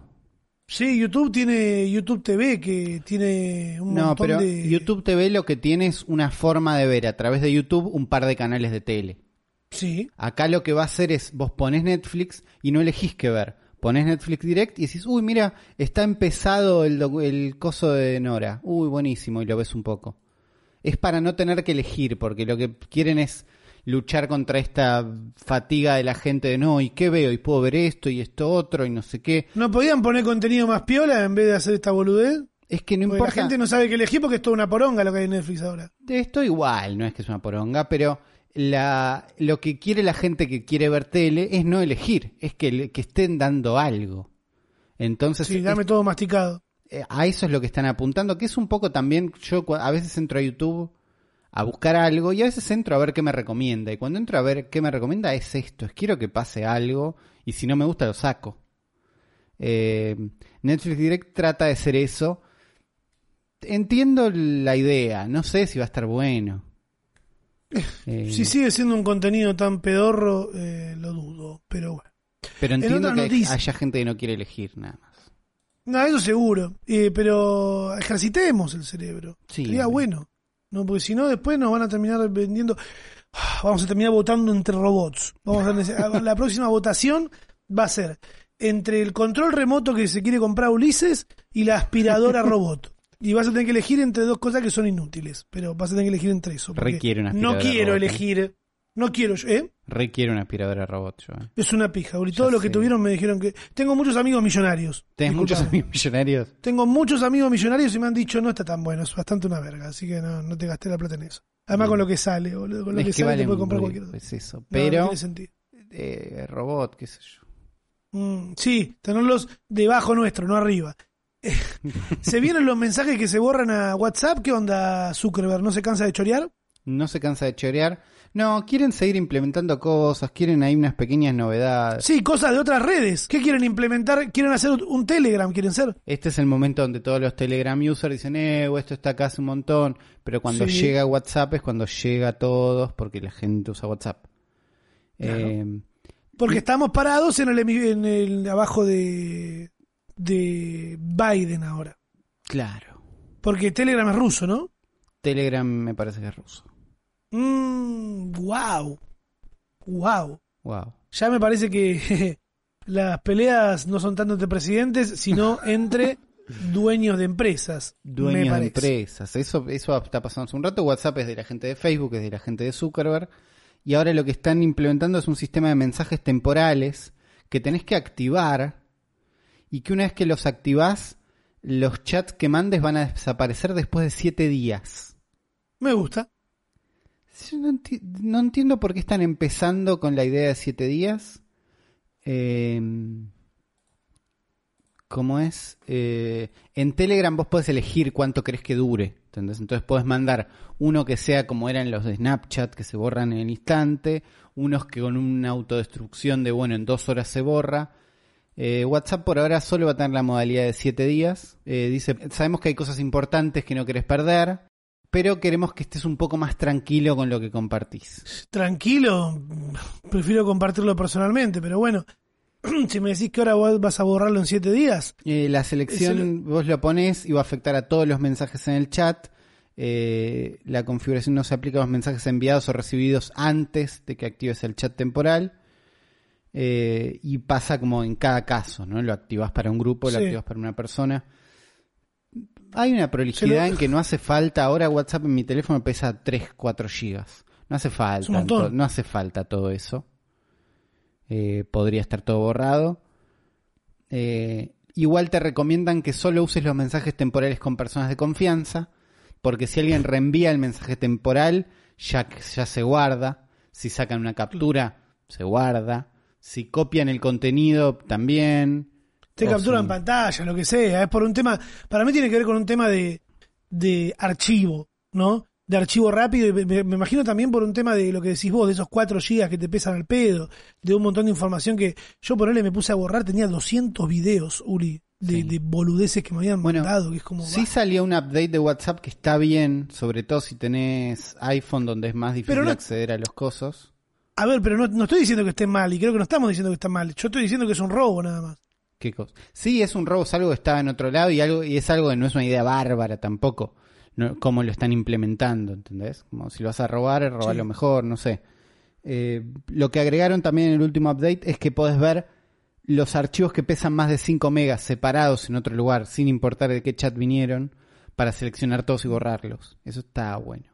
Speaker 1: Sí, YouTube tiene YouTube TV que tiene un
Speaker 2: No,
Speaker 1: montón
Speaker 2: pero
Speaker 1: de...
Speaker 2: YouTube TV lo que tiene es una forma de ver a través de YouTube un par de canales de tele.
Speaker 1: Sí,
Speaker 2: Acá lo que va a hacer es, vos pones Netflix y no elegís qué ver. Pones Netflix Direct y decís, uy, mira, está empezado el, coso de Nora. Uy, buenísimo, y lo ves un poco. Es para no tener que elegir, porque lo que quieren es luchar contra esta fatiga de la gente de no, ¿y qué veo? Y puedo ver esto y esto otro y no sé qué.
Speaker 1: ¿No podían poner contenido más piola en vez de hacer esta boludez?
Speaker 2: Es que no
Speaker 1: Porque
Speaker 2: importa.
Speaker 1: la gente no sabe qué elegir porque es toda una poronga lo que hay en Netflix ahora.
Speaker 2: De esto igual, no es que es una poronga, pero la, lo que quiere la gente que quiere ver tele es no elegir, es que, estén dando algo. Entonces,
Speaker 1: Sí,
Speaker 2: es-
Speaker 1: dame todo masticado.
Speaker 2: eh, a eso es lo que están apuntando, que es un poco también, yo a veces entro a YouTube a buscar algo y a veces entro a ver qué me recomienda. Y cuando entro a ver qué me recomienda es esto, es quiero que pase algo y si no me gusta lo saco. Eh, Netflix Direct trata de ser eso. Entiendo la idea, no sé si va a estar bueno. Eh,
Speaker 1: Si sigue siendo un contenido tan pedorro, eh, lo dudo, pero bueno.
Speaker 2: pero entiendo
Speaker 1: otra
Speaker 2: que
Speaker 1: noticia-
Speaker 2: haya gente que no quiere elegir nada más.
Speaker 1: No, eso seguro. Eh, pero ejercitemos el cerebro.
Speaker 2: Sí,
Speaker 1: Sería bueno. No, porque si no, después nos van a terminar vendiendo. Ah, Vamos a terminar votando entre robots. Vamos a la próxima votación va a ser entre el control remoto que se quiere comprar Ulises y la aspiradora robot. Y vas a tener que elegir entre dos cosas que son inútiles. Pero vas a tener que elegir entre eso.
Speaker 2: Requiere una
Speaker 1: No quiero
Speaker 2: robot, ¿eh?
Speaker 1: elegir. No quiero, yo- ¿eh?
Speaker 2: Requiere una aspiradora robot, yo. ¿eh?
Speaker 1: Es una pija.
Speaker 2: Ya
Speaker 1: Todos los que tuvieron me dijeron que. Tengo muchos amigos millonarios.
Speaker 2: ¿Tenés muchos amigos millonarios?
Speaker 1: Tengo muchos amigos millonarios y me han dicho no está tan bueno, es bastante una verga, así que no, no te gasté la plata en eso. Además con lo que sale, boludo, con lo
Speaker 2: es
Speaker 1: que,
Speaker 2: que
Speaker 1: sale te
Speaker 2: valen
Speaker 1: puede comprar cualquier cosa.
Speaker 2: pues eso.
Speaker 1: No, no
Speaker 2: Pero,
Speaker 1: tiene sentido.
Speaker 2: eh, robot, qué sé yo.
Speaker 1: Mm, sí, tenerlos debajo nuestro, no arriba. ¿Se vienen los mensajes que se borran a WhatsApp? ¿Qué onda Zuckerberg? ¿No se cansa de chorear?
Speaker 2: No se cansa de chorear. No, quieren seguir implementando cosas, quieren ahí unas pequeñas novedades.
Speaker 1: Sí, cosas de otras redes. ¿Qué quieren implementar? ¿Quieren hacer un Telegram? ¿Quieren ser?
Speaker 2: Este es el momento donde todos los Telegram users dicen, eh, esto está acá hace un montón. Pero cuando
Speaker 1: Sí.
Speaker 2: llega WhatsApp es cuando llega a todos, porque la gente usa WhatsApp.
Speaker 1: Claro.
Speaker 2: Eh,
Speaker 1: Porque estamos parados en el, en el abajo de, de Biden ahora.
Speaker 2: claro.
Speaker 1: Porque Telegram es ruso, ¿no?
Speaker 2: Telegram me parece que es ruso.
Speaker 1: Mmm, wow. Wow.
Speaker 2: Wow.
Speaker 1: Ya me parece que las peleas no son tanto entre presidentes, sino entre dueños de empresas.
Speaker 2: Dueños de empresas. Eso, eso está pasando hace un rato. WhatsApp es de la gente de Facebook, es de la gente de Zuckerberg. Y ahora lo que están implementando es un sistema de mensajes temporales que tenés que activar y que una vez que los activás, los chats que mandes van a desaparecer después de siete días.
Speaker 1: Me gusta.
Speaker 2: Yo No, enti- no entiendo por qué están empezando con la idea de siete días. Eh, ¿Cómo es? Eh, en Telegram vos podés elegir cuánto querés que dure. ¿entendés? Entonces podés mandar uno que sea como eran los de Snapchat, que se borran en el instante. Unos que con una autodestrucción de, bueno, en dos horas se borra. Eh, WhatsApp por ahora solo va a tener la modalidad de siete días. Eh, dice, sabemos que hay cosas importantes que no querés perder, pero queremos que estés un poco más tranquilo con lo que compartís.
Speaker 1: Tranquilo, prefiero compartirlo personalmente, pero bueno, si me decís que ahora vos vas a borrarlo en siete días,
Speaker 2: Eh, la selección vos lo pones y va a afectar a todos los mensajes en el chat. La configuración no se aplica a los mensajes enviados o recibidos antes de que actives el chat temporal. Eh, y pasa como en cada caso, ¿no? Lo activas para un grupo, lo
Speaker 1: Sí.
Speaker 2: activas para una persona. Hay una prolijidad
Speaker 1: lo-
Speaker 2: en que no hace falta, ahora WhatsApp en mi teléfono pesa 3, 4 gigas. No hace falta, no hace falta todo eso. Eh, podría estar todo borrado. Eh, igual te recomiendan que solo uses los mensajes temporales con personas de confianza, porque si alguien reenvía el mensaje temporal, ya, ya se guarda. Si sacan una captura, se guarda. Si copian el contenido, también.
Speaker 1: te capturan
Speaker 2: si-
Speaker 1: pantalla, lo que sea, es por un tema, para mí tiene que ver con un tema de, de archivo, ¿no? De archivo rápido, y me, me imagino también por un tema de lo que decís vos, de esos 4 gigas que te pesan al pedo, de un montón de información que yo por él me puse a borrar, tenía 200 videos, Uri, de,
Speaker 2: Sí.
Speaker 1: de boludeces que me habían
Speaker 2: Bueno,
Speaker 1: mandado, que es como...
Speaker 2: Sí
Speaker 1: bah.
Speaker 2: salió un update de WhatsApp que está bien, sobre todo si tenés iPhone donde es más difícil
Speaker 1: no-
Speaker 2: acceder a los cosos.
Speaker 1: A ver, pero no, no estoy diciendo que esté mal, y creo que no estamos diciendo que está mal, yo estoy diciendo que es un robo nada más.
Speaker 2: ¿Qué cosa? Sí, es un robo, es algo que estaba en otro lado y algo y es algo que no es una idea bárbara tampoco. No, cómo lo están implementando, ¿entendés? Como si lo vas a robar, robarlo
Speaker 1: Sí.
Speaker 2: mejor, no sé. Eh, lo que agregaron también en el último update es que podés ver los archivos que pesan más de 5 megas separados en otro lugar, sin importar de qué chat vinieron, para seleccionar todos y borrarlos. Eso está bueno.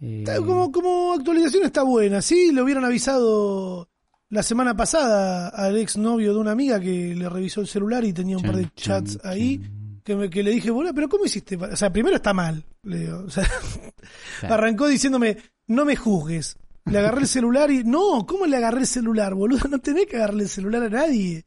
Speaker 2: Eh,
Speaker 1: Como, como actualización está buena, sí, lo hubieran avisado la semana pasada al ex novio de una amiga que le revisó el celular y tenía un par de
Speaker 2: chan,
Speaker 1: chats ahí.
Speaker 2: chan.
Speaker 1: Que, me- que le dije, boludo, pero ¿cómo hiciste? pa-?" O sea, primero está mal. Le digo, o sea,
Speaker 2: Claro.
Speaker 1: arrancó diciéndome, no me juzgues. Le agarré el celular y, no, ¿cómo le agarré el celular, boludo? No tenés que agarrarle el celular a nadie.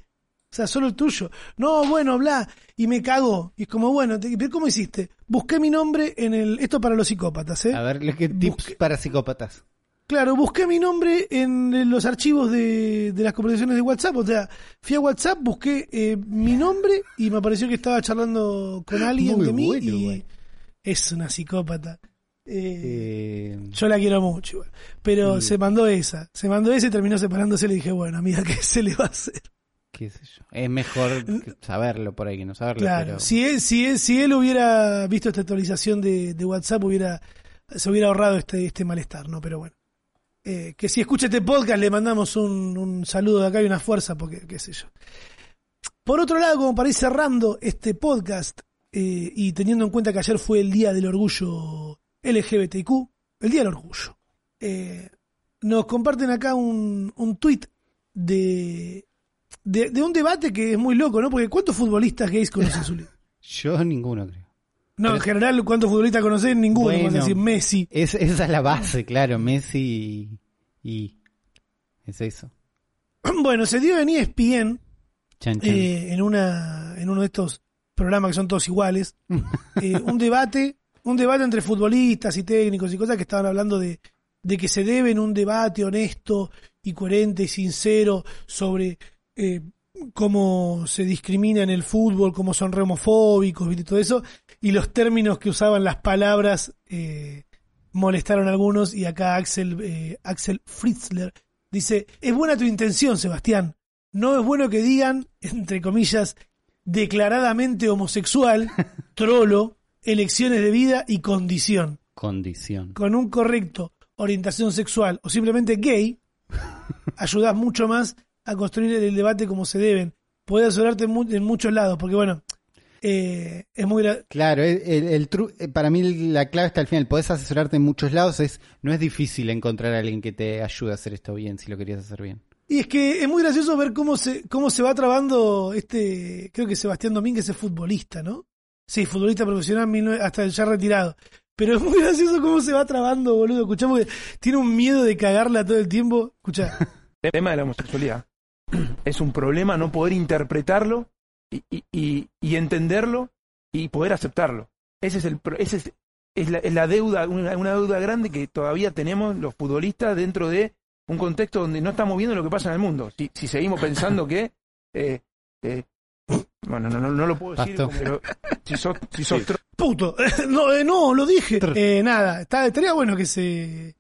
Speaker 1: O sea, solo el tuyo. No, bueno, bla. Y me cagó. Y es como, bueno, te- ¿cómo hiciste? Busqué mi nombre en el... Esto para los psicópatas, ¿eh?
Speaker 2: A ver, ¿qué tips
Speaker 1: Busque-
Speaker 2: para psicópatas?
Speaker 1: Claro, busqué mi nombre en los archivos de, de las conversaciones de WhatsApp. O sea, fui a WhatsApp, busqué eh, mi nombre y me pareció que estaba charlando con alguien
Speaker 2: Muy
Speaker 1: de mí
Speaker 2: bueno,
Speaker 1: y es una psicópata. Eh,
Speaker 2: Eh,
Speaker 1: yo la quiero mucho, pero se mandó esa. Se mandó esa y terminó separándose. Le dije, bueno, amiga, ¿qué se le va a hacer?
Speaker 2: Qué sé yo. Es mejor saberlo por ahí que no saberlo.
Speaker 1: Claro,
Speaker 2: pero...
Speaker 1: si, él, si, él, si él hubiera visto esta actualización de, de WhatsApp, hubiera se hubiera ahorrado este, este malestar, ¿no? Pero bueno. Eh, que si escucha este podcast, le mandamos un, un saludo de acá y una fuerza, porque qué sé yo. Por otro lado, como para ir cerrando este podcast, eh, y teniendo en cuenta que ayer fue el Día del Orgullo LGBTQ, el Día del Orgullo, eh, nos comparten acá un, un tuit de, de, de un debate que es muy loco, ¿no? Porque ¿cuántos futbolistas gays conoces, Zuli?
Speaker 2: Yo ninguno creo.
Speaker 1: No, en general, ¿cuántos futbolistas conocés? Ninguno,
Speaker 2: Bueno.
Speaker 1: a decir Messi.
Speaker 2: Es, esa es la base, claro. Messi y... y- Es eso.
Speaker 1: Bueno, se dio en ESPN,
Speaker 2: Chan, chan.
Speaker 1: eh, en, una, en uno de estos programas que son todos iguales, eh, un debate, un debate entre futbolistas y técnicos y cosas que estaban hablando de, de que se debe en un debate honesto y coherente y sincero sobre eh, cómo se discrimina en el fútbol, cómo son re homofóbicos y todo eso, y los términos que usaban las palabras eh, molestaron a algunos, y acá Axel, eh, Axel Fritzler dice, es buena tu intención, Sebastián, no es bueno que digan, entre comillas, declaradamente homosexual, trolo, elecciones de vida y condición.
Speaker 2: Condición.
Speaker 1: Con un correcto orientación sexual o simplemente gay, ayudas mucho más a construir el debate como se deben. Puedes asesorarte en, mu- en muchos lados, porque bueno, eh, es muy...
Speaker 2: Claro, el, tru- eh, para mí la clave está al final. Podés asesorarte en muchos lados. Es, no es difícil encontrar a alguien que te ayude a hacer esto bien si lo querías hacer bien.
Speaker 1: Y es que es muy gracioso ver cómo se, cómo se va trabando este, creo que Sebastián Domínguez es futbolista, ¿no? Sí, futbolista profesional, 19 hasta ya retirado. Pero es muy gracioso cómo se va trabando, boludo. Escuchamos que tiene un miedo de cagarla todo el tiempo. Escucha.
Speaker 4: El tema de la homosexualidad es un problema no poder interpretarlo y, y- y- y entenderlo y poder aceptarlo. Ese es el pro- ese es, es la, es la deuda, una, una deuda grande que todavía tenemos los futbolistas dentro de un contexto donde no estamos viendo lo que pasa en el mundo. Si, si seguimos pensando que eh, eh, bueno, no, no, no lo puedo decir, pero si sos, si sos
Speaker 1: Puto. no, eh, no, lo dije. Eh, nada, está, estaría bueno que se...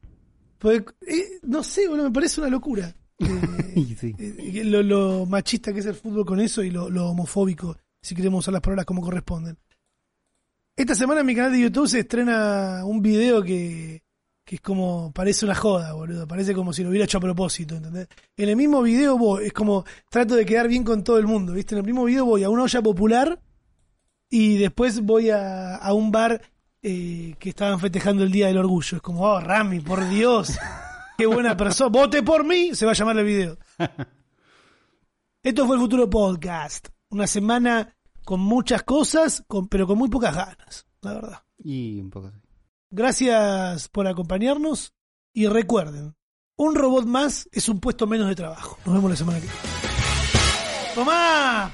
Speaker 1: pues, eh, no sé, boludo, me parece una locura. Eh,
Speaker 2: sí.
Speaker 1: eh, lo, lo machista que es el fútbol con eso y lo, lo homofóbico, si queremos usar las palabras como corresponden. Esta semana en mi canal de YouTube se estrena un video que, que es como, parece una joda, boludo. Parece como si lo hubiera hecho a propósito, ¿entendés? En el mismo video voy, es como, trato de quedar bien con todo el mundo, ¿viste? En el mismo video voy a una olla popular y después voy a, a un bar eh, que estaban festejando el Día del Orgullo. Es como, oh, Rami, por Dios. Qué buena persona. Vote por mí, se va a llamar el video. Esto fue el Futuro Podcast. Una semana con muchas cosas, con, pero con muy pocas ganas, la verdad.
Speaker 2: Y un poco así.
Speaker 1: Gracias por acompañarnos y recuerden, un robot más es un puesto menos de trabajo. Nos vemos la semana que viene. ¡Tomá!